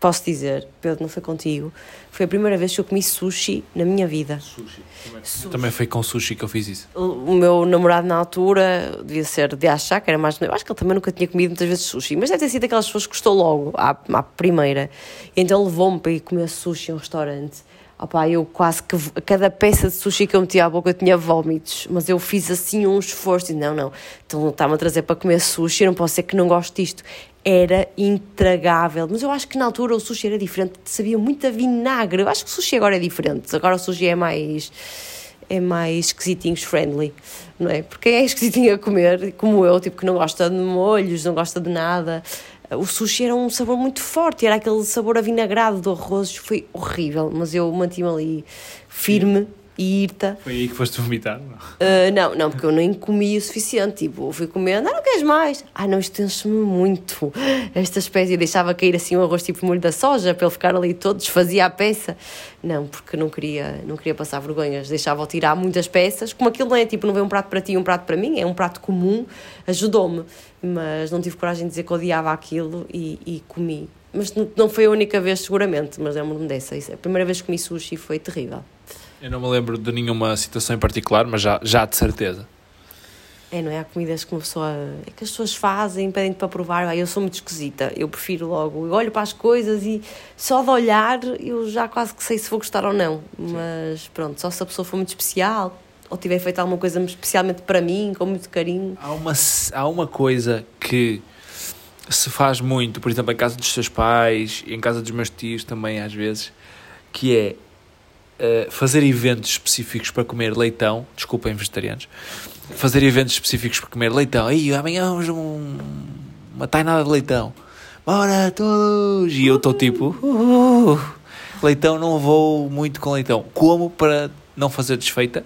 posso dizer, Pedro, não foi contigo, foi a primeira vez que eu comi sushi na minha vida. Sushi. Sushi. Também foi com sushi que eu fiz isso. O meu namorado na altura devia ser de achar que era mais. Eu acho que ele também nunca tinha comido muitas vezes sushi, mas deve ter sido aquelas pessoas que gostou logo, à, à primeira. E então levou-me para ir comer sushi a um restaurante. Opá, eu quase que. a Cada peça de sushi que eu metia à boca eu tinha vómitos, mas eu fiz assim um esforço e não, não, então está-me a trazer para comer sushi, não posso ser que não goste disto. Era intragável, mas eu acho que na altura o sushi era diferente, sabia muito a vinagre. Eu acho que o sushi agora é diferente, agora o sushi é mais é mais esquisitinhos friendly, não é? Porque é esquisitinho a comer, como eu, tipo que não gosta de molhos, não gosta de nada. O sushi era um sabor muito forte, era aquele sabor avinagrado do arroz, foi horrível, mas eu mantive-me ali firme e irta. Foi aí que foste vomitar? Não? Ah, não, não, porque eu nem comi o suficiente. Tipo, fui comendo, ah, não queres mais? Ah, não, isto enche-me muito. Esta espécie deixava cair assim o arroz tipo molho da soja para ele ficar ali todo, desfazia a peça. Não, porque não queria, não queria passar vergonhas. Deixava-o tirar muitas peças. Como aquilo não é tipo, não vem um prato para ti e um prato para mim, é um prato comum, ajudou-me. Mas não tive coragem de dizer que odiava aquilo e, e comi. Mas não, foi a única vez, seguramente, mas lembro-me dessa. A primeira vez que comi sushi foi terrível. Eu não me lembro de nenhuma situação em particular, mas já, já de certeza. É, não é? Há comidas que uma pessoa. É que as pessoas fazem, pedem para provar. Ah, eu sou muito esquisita. Eu prefiro logo. Eu olho para as coisas e só de olhar eu já quase que sei se vou gostar ou não. Mas pronto, só se a pessoa for muito especial ou tiver feito alguma coisa especialmente para mim, com muito carinho. Há uma, há uma coisa que se faz muito, por exemplo, em casa dos seus pais e em casa dos meus tios também às vezes, que é eh, fazer eventos específicos para comer leitão, desculpem vegetarianos, fazer eventos específicos para comer leitão. Aí amanhã vamos um, uma tainada de leitão. Bora todos! E eu estou tipo, "Uh, leitão não vou muito com leitão. Como para não fazer desfeita?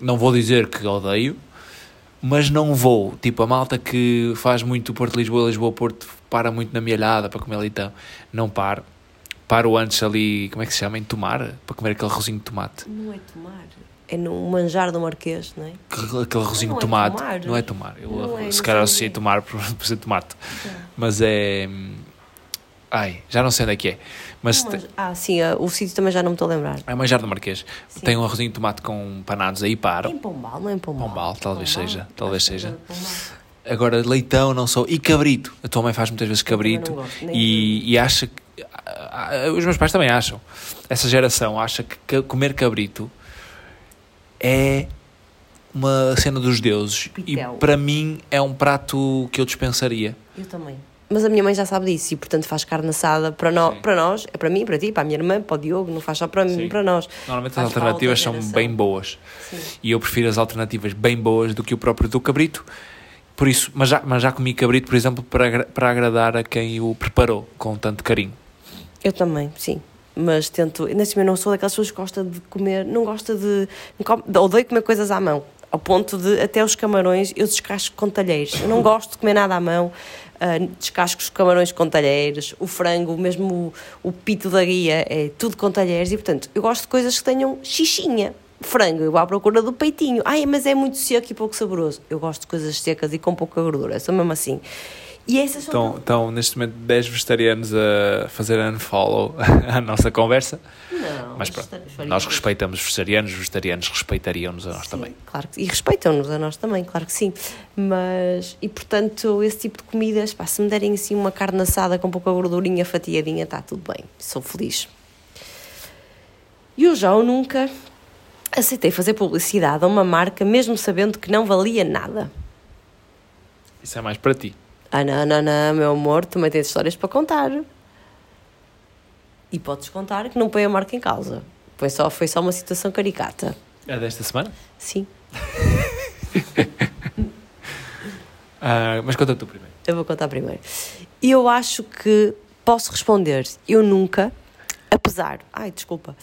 Não vou dizer que odeio, mas não vou. Tipo, a malta que faz muito Porto-Lisboa, Lisboa-Porto, para muito na mielhada para comer leitão. Não paro. Paro antes ali, como é que se chama? Em tomar, para comer aquele arrozinho de tomate. Não é tomar. É no manjar do Marquês, não é? Aquele aquele arrozinho Não de é tomate. tomar. Não é tomar. Eu, Não é, se não calhar associei é. tomar por, <laughs> por ser tomate. Mas é. Ai, já não sei onde é que é. Mas Não, ah, sim, ah, o sítio também já não me estou a lembrar. é manjar do Marquês. Sim. Tem um arrozinho de tomate com panados aí, É paro. em Pombal, não é em Pombal? Pombal, talvez seja, talvez Acho seja. é Pombal. Agora, leitão não sou. E cabrito. A tua mãe faz muitas vezes cabrito não gosto, e, e acha que. Ah, ah, Os meus pais também acham. Essa geração acha que comer cabrito é uma cena dos deuses. Pitel. E para mim é um prato que eu dispensaria. Eu também. Mas a minha mãe já sabe disso e, portanto, faz carne assada para, no, para nós, é para mim, para ti, para a minha irmã, para o Diogo, não faz só para mim, para nós. Normalmente faz as alternativas são bem boas. Sim. E eu prefiro as alternativas bem boas do que o próprio do cabrito. Por isso, mas já, mas já comi cabrito, por exemplo, para, para agradar a quem o preparou com tanto carinho. Eu também, sim. Mas tento, nesse momento não sou daquelas pessoas que gosta de comer, não gosta de, odeio comer coisas à mão ao ponto de até os camarões eu descasco com talheres. Eu não gosto de comer nada à mão, uh, descasco os camarões com talheres, o frango, mesmo o, o pito da guia, é tudo com talheres e, portanto, eu gosto de coisas que tenham xixinha. Frango, eu vou à procura do peitinho. Ai, mas é muito seco e pouco saboroso. Eu gosto de coisas secas e com pouca gordura, sou mesmo assim. E essas estão, estão neste momento 10 vegetarianos a fazer unfollow <laughs> à nossa conversa. Não, mas pronto, nós respeitamos vegetarianos, os vegetarianos respeitariam-nos a nós sim, também. Claro que, e respeitam-nos a nós também, claro que sim. Mas, e portanto, esse tipo de comidas, pá, se me derem assim uma carne assada com pouca gordurinha fatiadinha, está tudo bem, sou feliz. E eu já ou nunca aceitei fazer publicidade a uma marca mesmo sabendo que não valia nada. Isso é mais para ti. Ah, não, não, não, meu amor, também tens histórias para contar. E podes contar que não põe a marca em causa. Foi só, foi só uma situação caricata. É desta semana? Sim. <laughs> ah, mas conta tu primeiro. Eu vou contar primeiro. E eu acho que posso responder. Eu nunca, apesar. Ai, desculpa.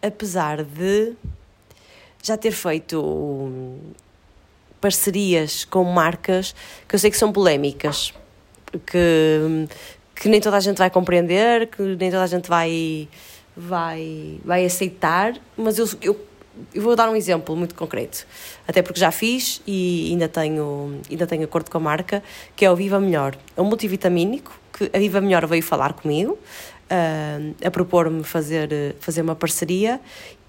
Apesar de já ter feito parcerias com marcas que eu sei que são polémicas, que, que nem toda a gente vai compreender, que nem toda a gente vai, vai, vai aceitar, mas eu, eu, eu vou dar um exemplo muito concreto, até porque já fiz e ainda tenho, ainda tenho acordo com a marca, que é o Viva Melhor. É um multivitamínico que a Viva Melhor veio falar comigo, uh, a propor-me fazer, fazer uma parceria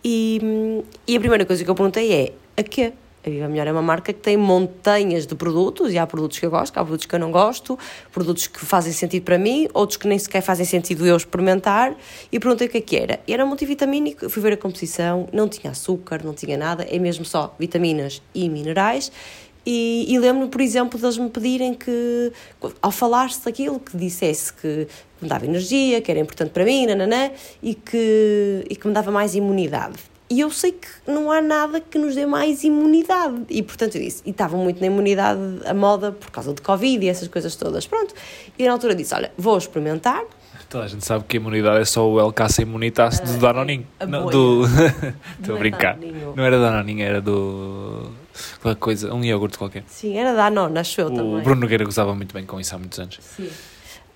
e, e a primeira coisa que eu perguntei é a quê? A Viva Melhor é uma marca que tem montanhas de produtos, e há produtos que eu gosto, há produtos que eu não gosto, produtos que fazem sentido para mim, outros que nem sequer fazem sentido eu experimentar, e perguntei o que é que era. Era multivitamínico, fui ver a composição, não tinha açúcar, não tinha nada, é mesmo só vitaminas e minerais, e, e lembro-me, por exemplo, deles me pedirem que, ao falar-se daquilo, que dissesse que me dava energia, que era importante para mim, nananã, e que, e que me dava mais imunidade. E eu sei que não há nada que nos dê mais imunidade. E portanto eu disse, e estava muito na imunidade a moda por causa de Covid e essas coisas todas. Pronto. E na altura disse: Olha, vou experimentar. Toda a gente sabe que a imunidade é só o LKC Imunitas uh, do Danoninho. Não, do. <laughs> Estou a brincar. Não era Danoninho, era do. Qualquer coisa, um iogurte qualquer. Sim, era Danone, acho eu o também. O Bruno Nogueira gozava muito bem com isso há muitos anos. Sim.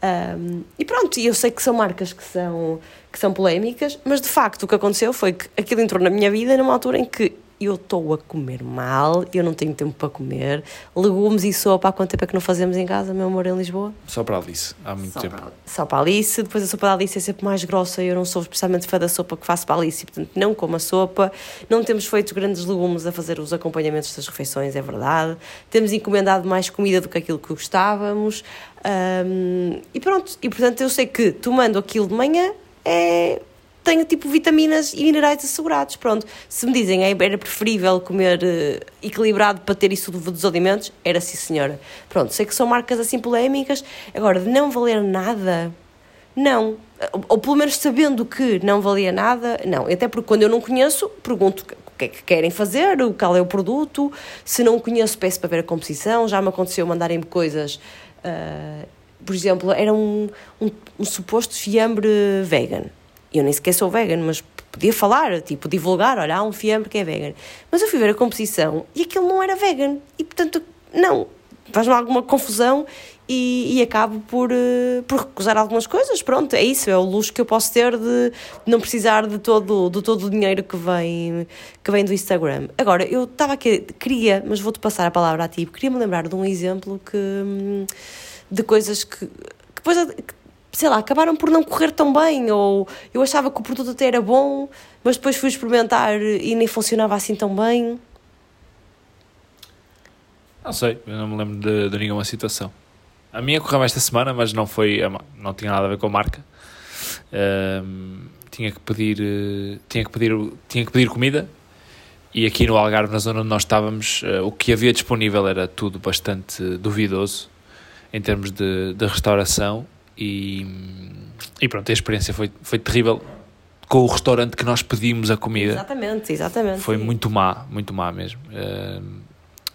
Um, e pronto, eu sei que são marcas que são, que são polémicas, mas de facto o que aconteceu foi que aquilo entrou na minha vida numa altura em que eu estou a comer mal, eu não tenho tempo para comer. Legumes e sopa, há quanto tempo é que não fazemos em casa, meu amor, em Lisboa? Só para a Alice, há muito só tempo. Para, só para a Alice, depois a sopa da Alice é sempre mais grossa e eu não sou especialmente fã da sopa que faço para a Alice, portanto não como a sopa. Não temos feito grandes legumes a fazer os acompanhamentos das refeições, é verdade. Temos encomendado mais comida do que aquilo que gostávamos. Um, e pronto, e portanto eu sei que tomando aquilo de manhã é tenho tipo vitaminas e minerais assegurados. Pronto, se me dizem era preferível comer uh, equilibrado para ter isso dos alimentos, era sim senhora. Pronto, sei que são marcas assim polémicas, agora de não valer nada, não. Ou, ou pelo menos sabendo que não valia nada, não. Até porque quando eu não conheço, pergunto o que é que querem fazer, qual é o produto, se não conheço, peço para ver a composição. Já me aconteceu mandarem-me coisas. Uh, por exemplo, era um, um, um suposto fiambre vegan eu nem sequer sou vegan, mas podia falar, tipo, divulgar, olha, há um fiambre que é vegan. Mas eu fui ver a composição e aquilo não era vegan. E, portanto, não, faz-me alguma confusão e, e acabo por, uh, por recusar algumas coisas. Pronto, é isso, é o luxo que eu posso ter de, não precisar de todo, de todo o dinheiro que vem, que vem do Instagram. Agora, eu estava aqui, queria, mas vou-te passar a palavra a ti, queria me lembrar de um exemplo que, hum, de coisas que, que depois sei lá, acabaram por não correr tão bem, ou eu achava que o produto até era bom, mas depois fui experimentar e nem funcionava assim tão bem. Não sei, eu não me lembro de, de nenhuma situação. A minha correu esta semana, mas não foi, não tinha nada a ver com a marca. Um, tinha que pedir, tinha que pedir, tinha que pedir comida e aqui no Algarve, na zona onde nós estávamos, uh, o que havia disponível era tudo bastante duvidoso em termos de, de restauração e, e pronto, a experiência foi, foi terrível com o restaurante que nós pedimos a comida. Exatamente, exatamente. Foi muito má, muito má mesmo. Uh,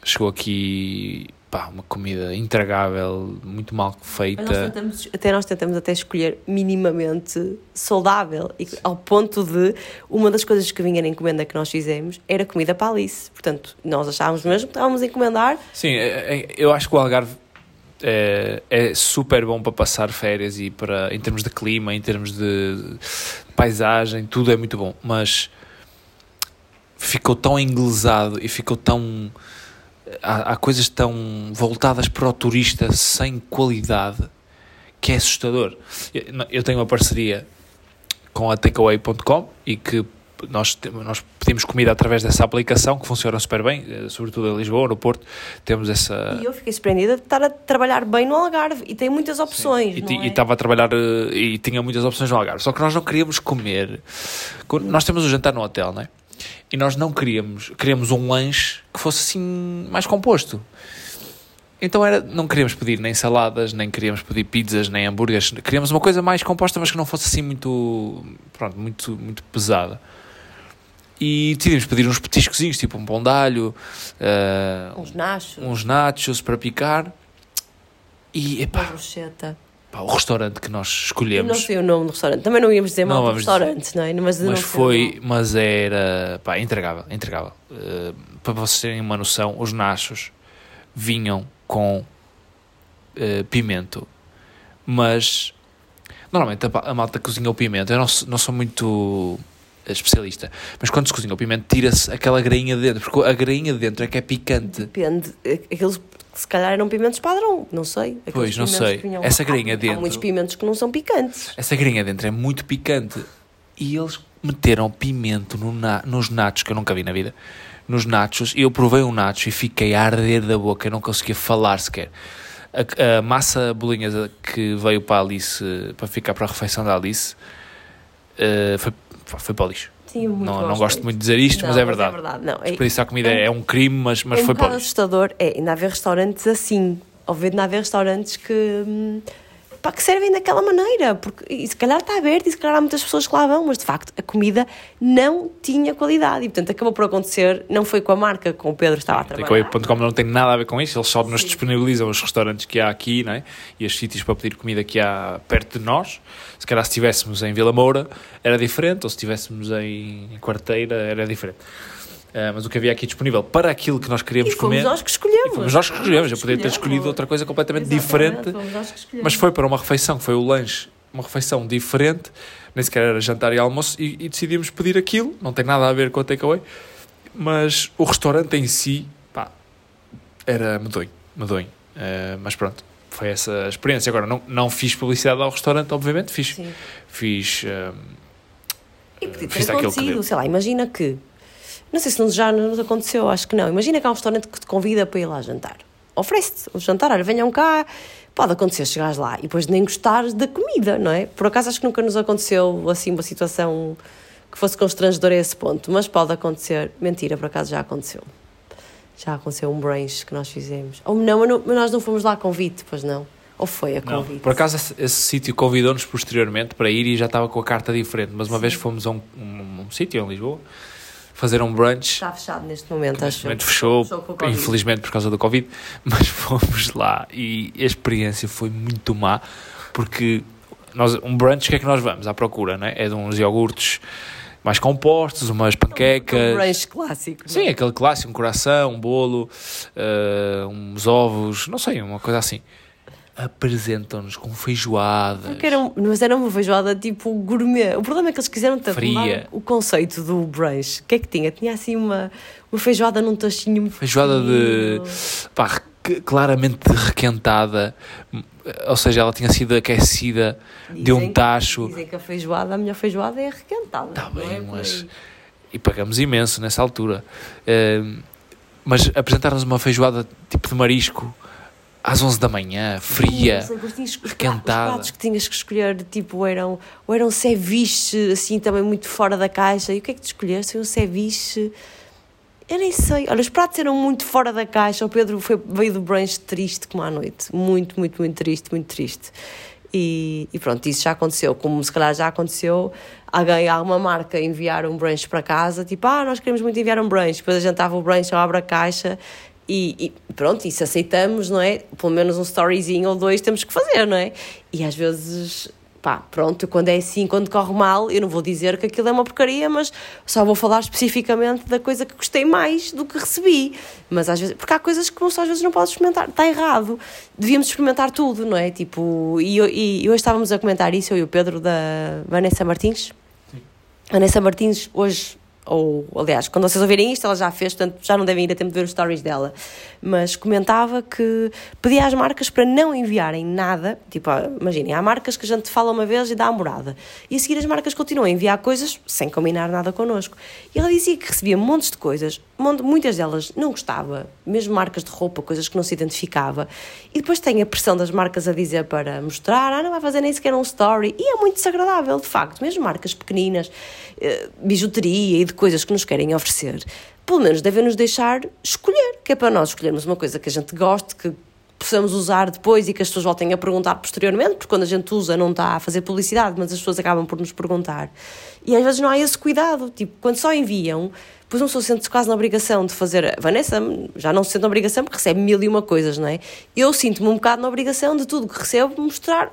chegou aqui pá, uma comida intragável, muito mal feita. Nós tentamos, até nós tentamos até escolher minimamente saudável, e ao ponto de uma das coisas que vinha na encomenda que nós fizemos era comida para Alice. Portanto, nós achávamos mesmo que estávamos a encomendar. Sim, é, é, eu acho que o Algarve é, é, super bom para passar férias e para em termos de clima, em termos de paisagem, tudo é muito bom, mas ficou tão inglesado e ficou tão há, há coisas tão voltadas para o turista sem qualidade que é assustador. Eu tenho uma parceria com a takeaway.com e que nós, nós pedimos comida através dessa aplicação que funciona super bem, eh, sobretudo em Lisboa, no Porto, temos essa... E eu fiquei surpreendida de estar a trabalhar bem no Algarve e tem muitas opções, Sim. E, é? estava a trabalhar eh, e tinha muitas opções no Algarve, só que nós não queríamos comer... Nós temos o jantar no hotel, não é? E nós não queríamos, queríamos um lanche que fosse assim mais composto. Então era, não queríamos pedir nem saladas, nem queríamos pedir pizzas, nem hambúrgueres. Queríamos uma coisa mais composta, mas que não fosse assim muito, pronto, muito, muito pesada. E decidimos pedir uns petiscozinhos, tipo um pão de alho, uh, uns nachos, uns nachos para picar. E epá. Pá, o restaurante que nós escolhemos. Eu não sei o nome do restaurante. Também não íamos dizer mal do restaurante, não é? Mas, mas foi, mas era, pá, entregável, entregável. Uh, para vocês terem uma noção, os nachos vinham com uh, pimento, mas normalmente a, a malta cozinha o pimento. Eu não, não sou muito especialista. Mas quando se cozinha o pimento, tira-se aquela grainha de dentro, porque a grainha de dentro é que é picante. Depende. Aqueles se calhar eram pimentos padrão, não sei. Aqueles pois, não sei. Essa grainha dentro. Há muitos pimentos que não são picantes. Essa grainha dentro é muito picante. E eles meteram pimento no na, nos nachos, que eu nunca vi na vida. Nos nachos, e eu provei um nacho e fiquei a arder da boca, eu não conseguia falar sequer. A, a massa bolinha que veio para a Alice, para ficar para a refeição da Alice, uh, foi, foi para o lixo. Sim, muito não, não gosto muito de dizer isto, não, mas é verdade. Mas é verdade. Não, isso a comida é, é um crime, mas, mas é foi um para assustador é ainda haver restaurantes assim. Ou ver ainda haver restaurantes que. Pá, que servem daquela maneira, porque e se calhar está aberto e se calhar há muitas pessoas que lá vão, mas de facto a comida não tinha qualidade e portanto acabou por acontecer, não foi com a marca com o Pedro estava a trabalhar. Takeaway.com não tem nada a ver com isso, eles só nos Sim. disponibilizam os restaurantes que há aqui né? e os sítios para pedir comida que há perto de nós. Se calhar se estivéssemos em Vila Moura era diferente, ou se estivéssemos em Quarteira era diferente. Uh, mas o que havia aqui disponível para aquilo que nós queríamos e fomos comer. nós que escolhemos. fomos nós que escolhemos. Eu poderia ter escolhido outra coisa completamente diferente. Mas foi para uma refeição, que foi o lanche, uma refeição diferente, nem sequer era jantar e almoço, e, e decidimos pedir aquilo. Não tem nada a ver com o takeaway. Mas o restaurante em si, pá, era medonho. medonho. Uh, mas pronto, foi essa experiência. Agora, não, não fiz publicidade ao restaurante, obviamente, fiz. Sim. Fiz. Uh, e podia ter acontecido, sei lá, imagina que não sei se já nos aconteceu, acho que não. Imagina que há um restaurante que te convida para ir lá jantar. Oferece-te o jantar, olha, venham cá. Pode acontecer chegares lá e depois nem gostares da comida, não é? Por acaso acho que nunca nos aconteceu assim uma situação que fosse constrangedora a esse ponto, mas pode acontecer. Mentira, por acaso já aconteceu. Já aconteceu um brunch que nós fizemos. Ou não, mas nós não fomos lá a convite, pois não. Ou foi a convite? Não, por acaso esse, esse sítio convidou-nos posteriormente para ir e já estava com a carta diferente, mas uma Sim. vez fomos a um, um, um sítio em Lisboa fazer um brunch. Está fechado neste momento, neste acho. momento fechou, fechou infelizmente por causa do Covid, <laughs> mas fomos lá e a experiência foi muito má, porque nós, um brunch, o que é que nós vamos à procura, não é? É de uns iogurtes mais compostos, umas panquecas. Um brunch clássico. Sim, aquele clássico, um coração, um bolo, uh, uns ovos, não sei, uma coisa assim apresentam-nos com feijoada. Era um, mas era uma feijoada tipo gourmet. O problema é que eles quiseram Fria. o conceito do brunch. O que é que tinha? Tinha assim uma, uma feijoada num tachinho Feijoada de. pá, claramente requentada. Ou seja, ela tinha sido aquecida dizem, de um tacho. Dizem que a feijoada, a minha feijoada é requentada. Está bem, é mas. E pagamos imenso nessa altura. Uh, mas apresentaram-nos uma feijoada tipo de marisco às 11 da manhã, fria, requentada. Os pratos que tinhas que escolher, tipo, eram, ou eram ceviche, assim, também muito fora da caixa. E o que é que tu escolheste? Foi um ceviche... Eu nem sei. Olha, os pratos eram muito fora da caixa. O Pedro foi, veio do brunch triste como à noite. Muito, muito, muito triste, muito triste. E, e, pronto, isso já aconteceu. Como se calhar já aconteceu, alguém, alguma marca enviar um brunch para casa, tipo, ah, nós queremos muito enviar um brunch. Depois a gente estava o brunch, eu abro a caixa e, e, pronto, e se aceitamos, não é? Pelo menos um storyzinho ou dois temos que fazer, não é? E às vezes pá, pronto, quando é assim, quando corre mal, eu não vou dizer que aquilo é uma porcaria, mas só vou falar especificamente da coisa que gostei mais do que recebi. Mas às vezes, porque há coisas que às vezes não podes experimentar, está errado. Devíamos experimentar tudo, não é? Tipo, e, e, e hoje estávamos a comentar isso, eu e o Pedro da Vanessa Martins. Sim. Vanessa Martins hoje ou aliás, quando vocês ouvirem isto, ela já fez, portanto já não devem ir a tempo de ver os stories dela, mas comentava que pedia às marcas para não enviarem nada, tipo, imaginem, há marcas que a gente fala uma vez e dá a morada, e a seguir as marcas continuam a enviar coisas sem combinar nada connosco. E ela dizia que recebia montes de coisas, muitas delas não gostava, mesmo marcas de roupa, coisas que não se identificava, e depois tem a pressão das marcas a dizer para mostrar, ah, não vai fazer nem sequer um story, e é muito desagradável, de facto, mesmo marcas pequeninas, eh, bijuteria e de coisas que nos querem oferecer, pelo menos devem nos deixar escolher, que é para nós escolhermos uma coisa que a gente goste, que possamos usar depois e que as pessoas voltem a perguntar posteriormente, porque quando a gente usa não está a fazer publicidade, mas as pessoas acabam por nos perguntar. E às vezes não há esse cuidado, tipo, quando só enviam, depois uma pessoa sente-se quase na obrigação de fazer. Vanessa já não se sente na obrigação porque recebe mil e uma coisas, não é? Eu sinto-me um bocado na obrigação de tudo que recebo mostrar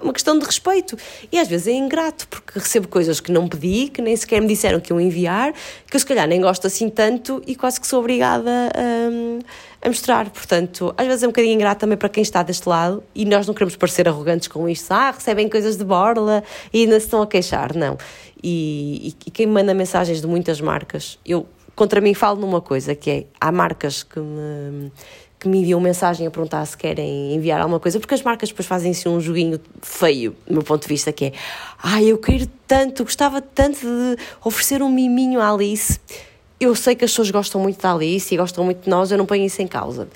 uma questão de respeito. E às vezes é ingrato, porque recebo coisas que não pedi, que nem sequer me disseram que iam enviar, que eu se calhar nem gosto assim tanto e quase que sou obrigada a, a mostrar. Portanto, às vezes é um bocadinho ingrato também para quem está deste lado e nós não queremos parecer arrogantes com isto. Ah, recebem coisas de borla e ainda se estão a queixar. Não. E, e, e quem manda mensagens de muitas marcas, eu contra mim falo numa coisa que é, há marcas que me que me enviam mensagem a perguntar se querem enviar alguma coisa, porque as marcas depois fazem assim um joguinho feio, do meu ponto de vista, que é ai, ah, eu quero tanto, gostava tanto de oferecer um miminho à Alice. Eu sei que as pessoas gostam muito da Alice e gostam muito de nós, eu não ponho isso em causa.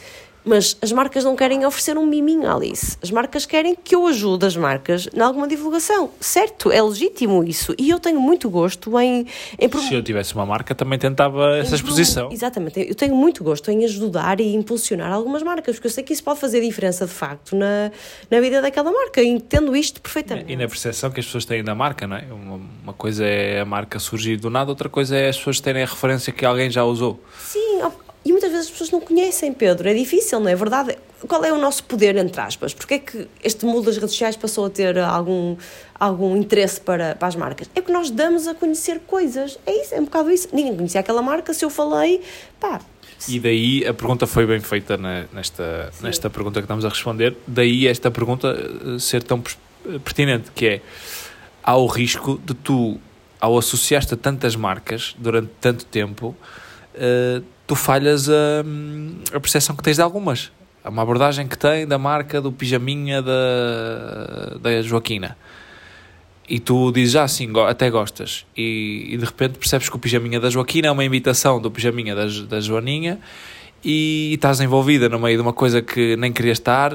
Mas as marcas não querem oferecer um miminho à Alice. As marcas querem que eu ajude as marcas em alguma divulgação. Certo, é legítimo isso. E eu tenho muito gosto em. em Se eu tivesse uma marca, também tentava essa exposição. Exatamente. Eu tenho muito gosto em ajudar e impulsionar algumas marcas, porque eu sei que isso pode fazer diferença de facto na, na vida daquela marca. Entendo isto perfeitamente. E na percepção que as pessoas têm da marca, não é? Uma, uma coisa é a marca surgir do nada, outra coisa é as pessoas terem a referência que alguém já usou. Sim, e muitas vezes as pessoas não conhecem, Pedro. É difícil, não é verdade? Qual é o nosso poder, entre aspas? Porque é que este mundo das redes sociais passou a ter algum, algum interesse para, para as marcas? É que nós damos a conhecer coisas. É isso, é um bocado isso. Ninguém conhecia aquela marca, se eu falei, pá. E daí a pergunta foi bem feita nesta, nesta pergunta que estamos a responder. Daí esta pergunta eh, ser tão pertinente, que é há o risco de tu, ao associar-te a tantas marcas durante tanto tempo, uh, tu falhas a, a percepção que tens de algumas. Há uma abordagem que tem da marca do pijaminha da, da Joaquina. E tu dizes, ah, sim, até gostas. E, e de repente percebes que o pijaminha da Joaquina é uma imitação do pijaminha da, da Joaninha e, e estás envolvida no meio de uma coisa que nem querias estar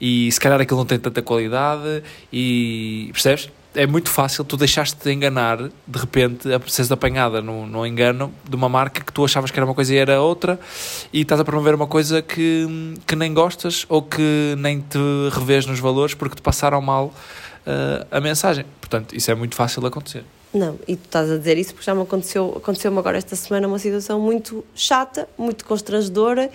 e se calhar aquilo não tem tanta qualidade e percebes? É muito fácil tu deixaste de enganar, de repente, a seres apanhada no, no engano de uma marca que tu achavas que era uma coisa e era outra, e estás a promover uma coisa que, que nem gostas ou que nem te revês nos valores porque te passaram mal uh, a mensagem. Portanto, isso é muito fácil de acontecer. Não, e tu estás a dizer isso porque já me aconteceu, aconteceu-me agora esta semana uma situação muito chata, muito constrangedora,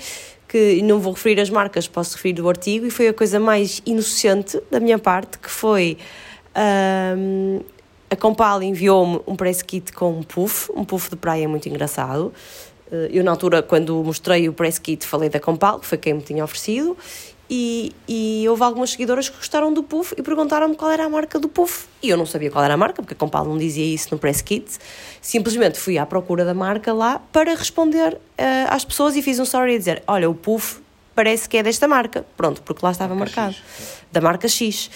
que não vou referir as marcas, posso referir o artigo, e foi a coisa mais inocente da minha parte, que foi um, a Compal enviou-me um press kit com um puff, um puff de praia muito engraçado. Eh, eu, na altura, quando mostrei o press kit, falei da Compal, que foi quem me tinha oferecido, e, e houve algumas seguidoras que gostaram do puff e perguntaram-me qual era a marca do puff. E eu não sabia qual era a marca, porque a Compal não dizia isso no press kit. Simplesmente fui à procura da marca lá para responder uh, às pessoas e fiz um story a dizer: Olha, o puff parece que é desta marca. Pronto, porque lá estava marca marcado. X. Da marca X.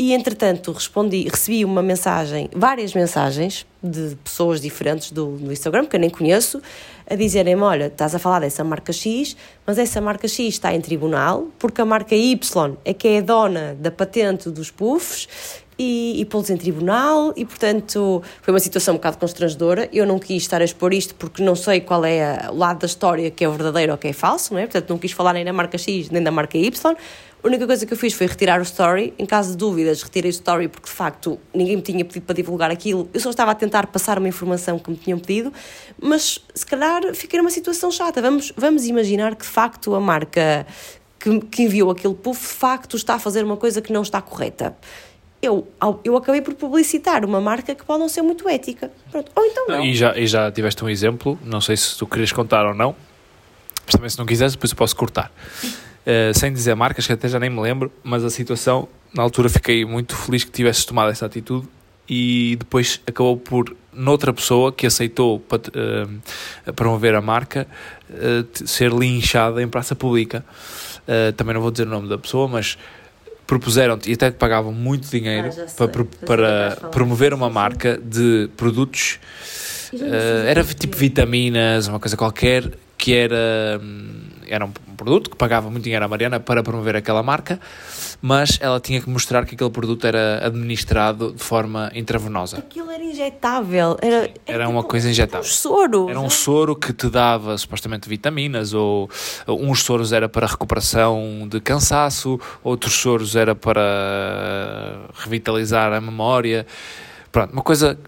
E entretanto respondi, recebi uma mensagem, várias mensagens de pessoas diferentes do, do Instagram, que eu nem conheço, a dizerem-me: Olha, estás a falar dessa marca X, mas essa marca X está em tribunal, porque a marca Y é que é dona da patente dos puffs e, e pô-los em tribunal e, portanto, foi uma situação um bocado constrangedora. Eu não quis estar a expor isto porque não sei qual é o lado da história que é verdadeiro ou que é falso, não é? Portanto, não quis falar nem da marca X nem da marca Y. A única coisa que eu fiz foi retirar o story. Em caso de dúvidas, retirei o story porque de facto ninguém me tinha pedido para divulgar aquilo. Eu só estava a tentar passar uma informação que me tinham pedido, mas se calhar fiquei numa situação chata. Vamos, vamos imaginar que de facto a marca que, enviou aquele puff de facto está a fazer uma coisa que não está correta eu, eu acabei por publicitar uma marca que pode não ser muito ética. Pronto. Ou então não. E já, e já tiveste um exemplo, não sei se tu querias contar ou não, mas também se não quiseres, depois eu posso cortar. Uh, sem dizer marcas, que até já nem me lembro, mas a situação, na altura fiquei muito feliz que tivesses tomado essa atitude e depois acabou por, noutra pessoa que aceitou uh, promover a marca, uh, ser linchada em praça pública. também não vou dizer o nome da pessoa, mas propuseram-te e até te pagavam muito dinheiro ah, para, para promover uma marca de produtos. Uh, era tipo vitaminas, uma coisa qualquer, que era, hum, era um produto que pagava muito dinheiro à Mariana para promover aquela marca mas ela tinha que mostrar que aquele produto era administrado de forma intravenosa. Aquilo era injetável. Era, era, era uma tipo, coisa injetável. Um soro. Era um soro que te dava supostamente vitaminas, ou uns soros era para recuperação de cansaço, outros soros era para revitalizar a memória. Pronto, uma coisa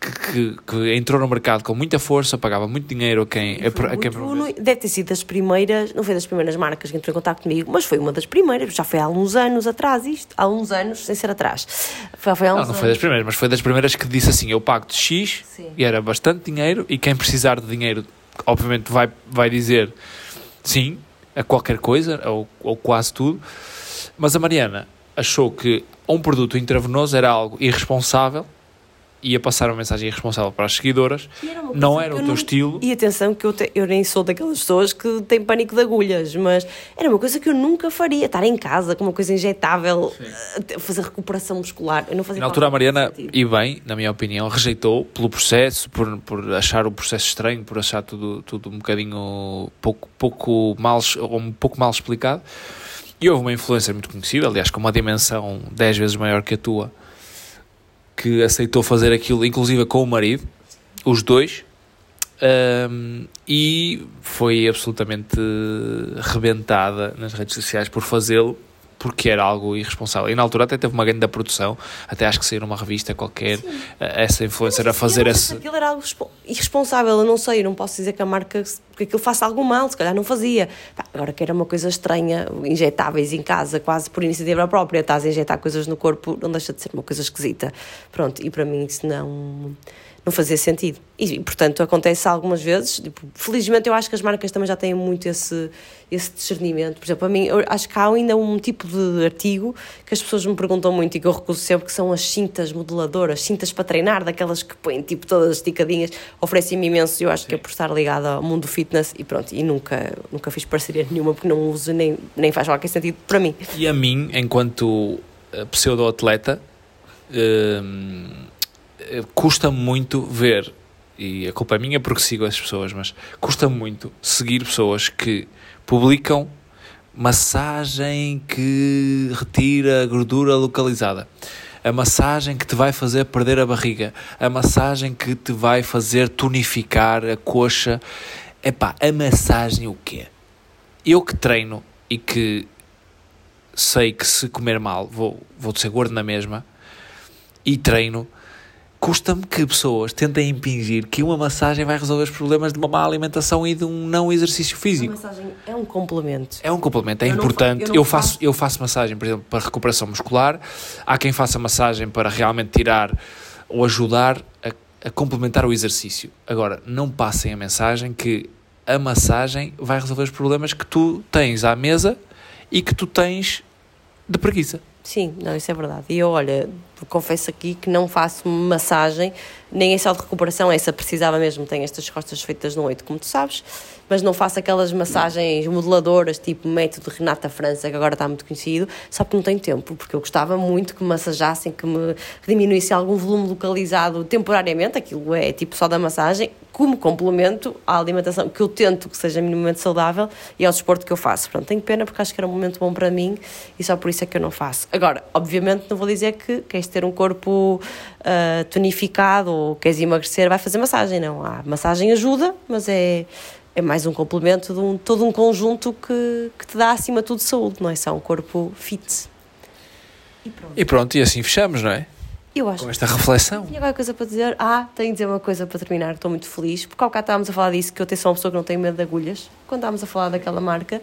que, que, entrou no mercado com muita força, pagava muito dinheiro a quem. A, a quem deve ter sido das primeiras, não foi das primeiras marcas que entrou em contato comigo, mas foi uma das primeiras, já foi há uns anos atrás isto, há uns anos, sem ser atrás. Foi, foi há uns não, não foi das primeiras, mas foi das primeiras que disse assim: eu pago de X Sim. e era bastante dinheiro, e quem precisar de dinheiro, obviamente, vai, vai dizer sim a qualquer coisa, ou, ou quase tudo. Mas a Mariana achou que um produto intravenoso era algo irresponsável ia passar uma mensagem irresponsável para as seguidoras, era não era o teu não... estilo. E atenção, que eu, te... eu nem sou daquelas pessoas que têm pânico de agulhas, mas era uma coisa que eu nunca faria, estar em casa com uma coisa injetável, Sim. Eh, fazer recuperação muscular. Eu não fazia Na altura, a Mariana, e bem, na minha opinião, rejeitou pelo processo, por, por achar o processo estranho, por achar tudo, tudo um bocadinho pouco, pouco, mal, um pouco mal explicado. E houve uma influência muito conhecida, aliás, com uma dimensão 10 vezes maior que a tua que aceitou fazer aquilo, inclusive com o marido, os dois, um, e foi absolutamente rebentada nas redes sociais por fazê-lo porque era algo irresponsável. E na altura até teve uma grande da produção, até acho que saiu numa revista qualquer, Sim. Eh, essa influencer a fazer esse. Aquilo era algo irresponsável, eu não sei, eu não posso dizer que a marca, que aquilo faça algo mal, se calhar não fazia. agora que era uma coisa estranha, injetáveis em casa, quase por iniciativa própria, estás a injetar coisas no corpo, não deixa de ser uma coisa esquisita. Pronto, e para mim isso não não fazia sentido. E, portanto, acontece algumas vezes. Tipo, felizmente, eu acho que as marcas também já têm muito esse, esse discernimento. Por exemplo, a mim, eu acho que há ainda um tipo de artigo que as pessoas me perguntam muito e que eu recuso sempre, que são as cintas modeladoras, cintas para treinar, daquelas que põem tipo todas esticadinhas, oferecem-me imenso. Eu acho Sim. que é por estar ligado ao mundo do fitness e pronto. E nunca, nunca fiz parceria nenhuma porque não uso nem, nem faz qualquer sentido para mim. E a mim, enquanto eh, pseudo-atleta, hum, custa muito ver, e a culpa é minha porque sigo as pessoas, mas custa muito seguir pessoas que publicam massagem que retira a gordura localizada. A massagem que te vai fazer perder a barriga. A massagem que te vai fazer tonificar a coxa. Epá, a massagem o quê? Eu que treino e que sei que se comer mal vou, vou ser gordo na mesma e treino custa-me que pessoas tentem impingir que uma massagem vai resolver os problemas de uma má alimentação e de um não exercício físico. A massagem é um complemento. É um complemento, é eu importante. Fa eu, eu, faço, eu faço massagem, por exemplo, para recuperação muscular. Há quem faça massagem para realmente tirar ou ajudar a, a complementar o exercício. Agora, não passem a mensagem que a massagem vai resolver os problemas que tu tens à mesa e que tu tens de preguiça. Sim, não, isso é verdade. E eu, olha, confesso aqui que não faço massagem, nem em sal de recuperação, essa precisava mesmo, tenho estas costas feitas no oito, como tu sabes, mas não faço aquelas massagens modeladoras, tipo método Renata França, que agora está muito conhecido, só porque não tenho tempo, porque eu gostava muito que me massajassem, que me diminuísse algum volume localizado temporariamente, aquilo é tipo só da massagem, como complemento à alimentação que eu tento que seja minimamente saudável e ao desporto que eu faço. Pronto, tenho pena porque acho que era um momento bom para mim e só por isso é que eu não faço. Agora, obviamente, não vou dizer que quem ter um corpo uh, tonificado ou queres emagrecer, vai fazer massagem. Não, a massagem ajuda, mas é, é mais um complemento de um, todo um conjunto que, que te dá acima de tudo saúde, não é só um corpo fit. E pronto, e, pronto, e assim fechamos, não é? Eu acho. Com esta reflexão. Tinha alguma coisa para dizer? Ah, tenho de dizer uma coisa para terminar, estou muito feliz, porque ao bocado estávamos a falar disso, que eu tenho só uma pessoa que não tem medo de agulhas, quando estávamos a falar daquela marca,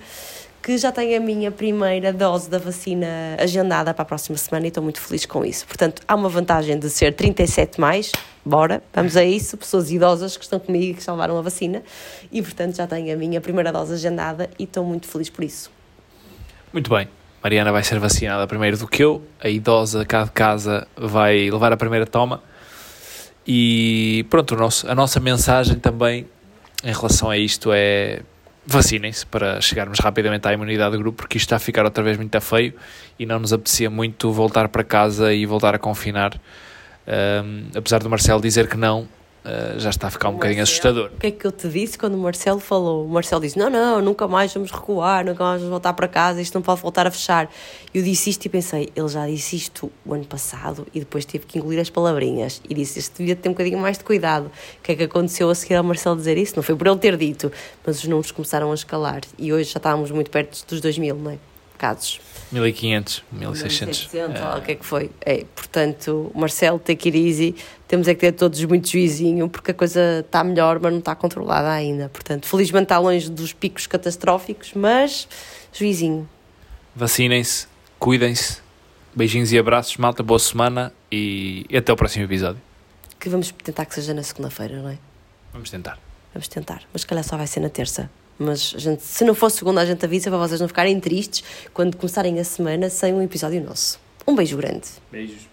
que já tenho a minha primeira dose da vacina agendada para a próxima semana e estou muito feliz com isso. Portanto, há uma vantagem de ser 37 mais, bora, vamos a isso, pessoas idosas que estão comigo e que salvaram a vacina, e portanto já tenho a minha primeira dose agendada e estou muito feliz por isso. Muito bem. Mariana vai ser vacinada primeiro do que eu, a idosa cá de casa vai levar a primeira toma. E pronto, nosso, a nossa mensagem também em relação a isto é vacinem-se para chegarmos rapidamente à imunidade do grupo, porque isto está a ficar outra vez muito feio e não nos apetecia muito voltar para casa e voltar a confinar. Um, apesar do Marcelo dizer que não, uh, já está a ficar um bocadinho assustador. O que é que eu te disse quando o Marcelo falou? O Marcelo disse: Não, não, nunca mais vamos recuar, nunca mais vamos voltar para casa, isto não pode voltar a fechar. Eu disse isto e pensei: Ele já disse isto o ano passado e depois teve que engolir as palavrinhas e disse: Isto devia ter um bocadinho mais de cuidado. O que é que aconteceu a seguir ao Marcelo dizer isso? Não foi por ele ter dito, mas os números começaram a escalar e hoje já estávamos muito perto dos 2 mil, não é? Casos. 1500, 1600. 1600, é. o que é que foi? É, portanto, Marcelo, take it easy, temos é que ter todos muito juizinho, porque a coisa está melhor, mas não está controlada ainda. Portanto, felizmente está longe dos picos catastróficos, mas juizinho. Vacinem-se, cuidem-se, beijinhos e abraços, malta, boa semana e até o próximo episódio. Que vamos tentar que seja na segunda-feira, não é? Vamos tentar. Vamos tentar, mas se calhar só vai ser na terça. Mas gente, se não fosse segunda, a gente avisa para vocês não ficarem tristes quando começarem a semana sem um episódio nosso. Um beijo grande. Beijos.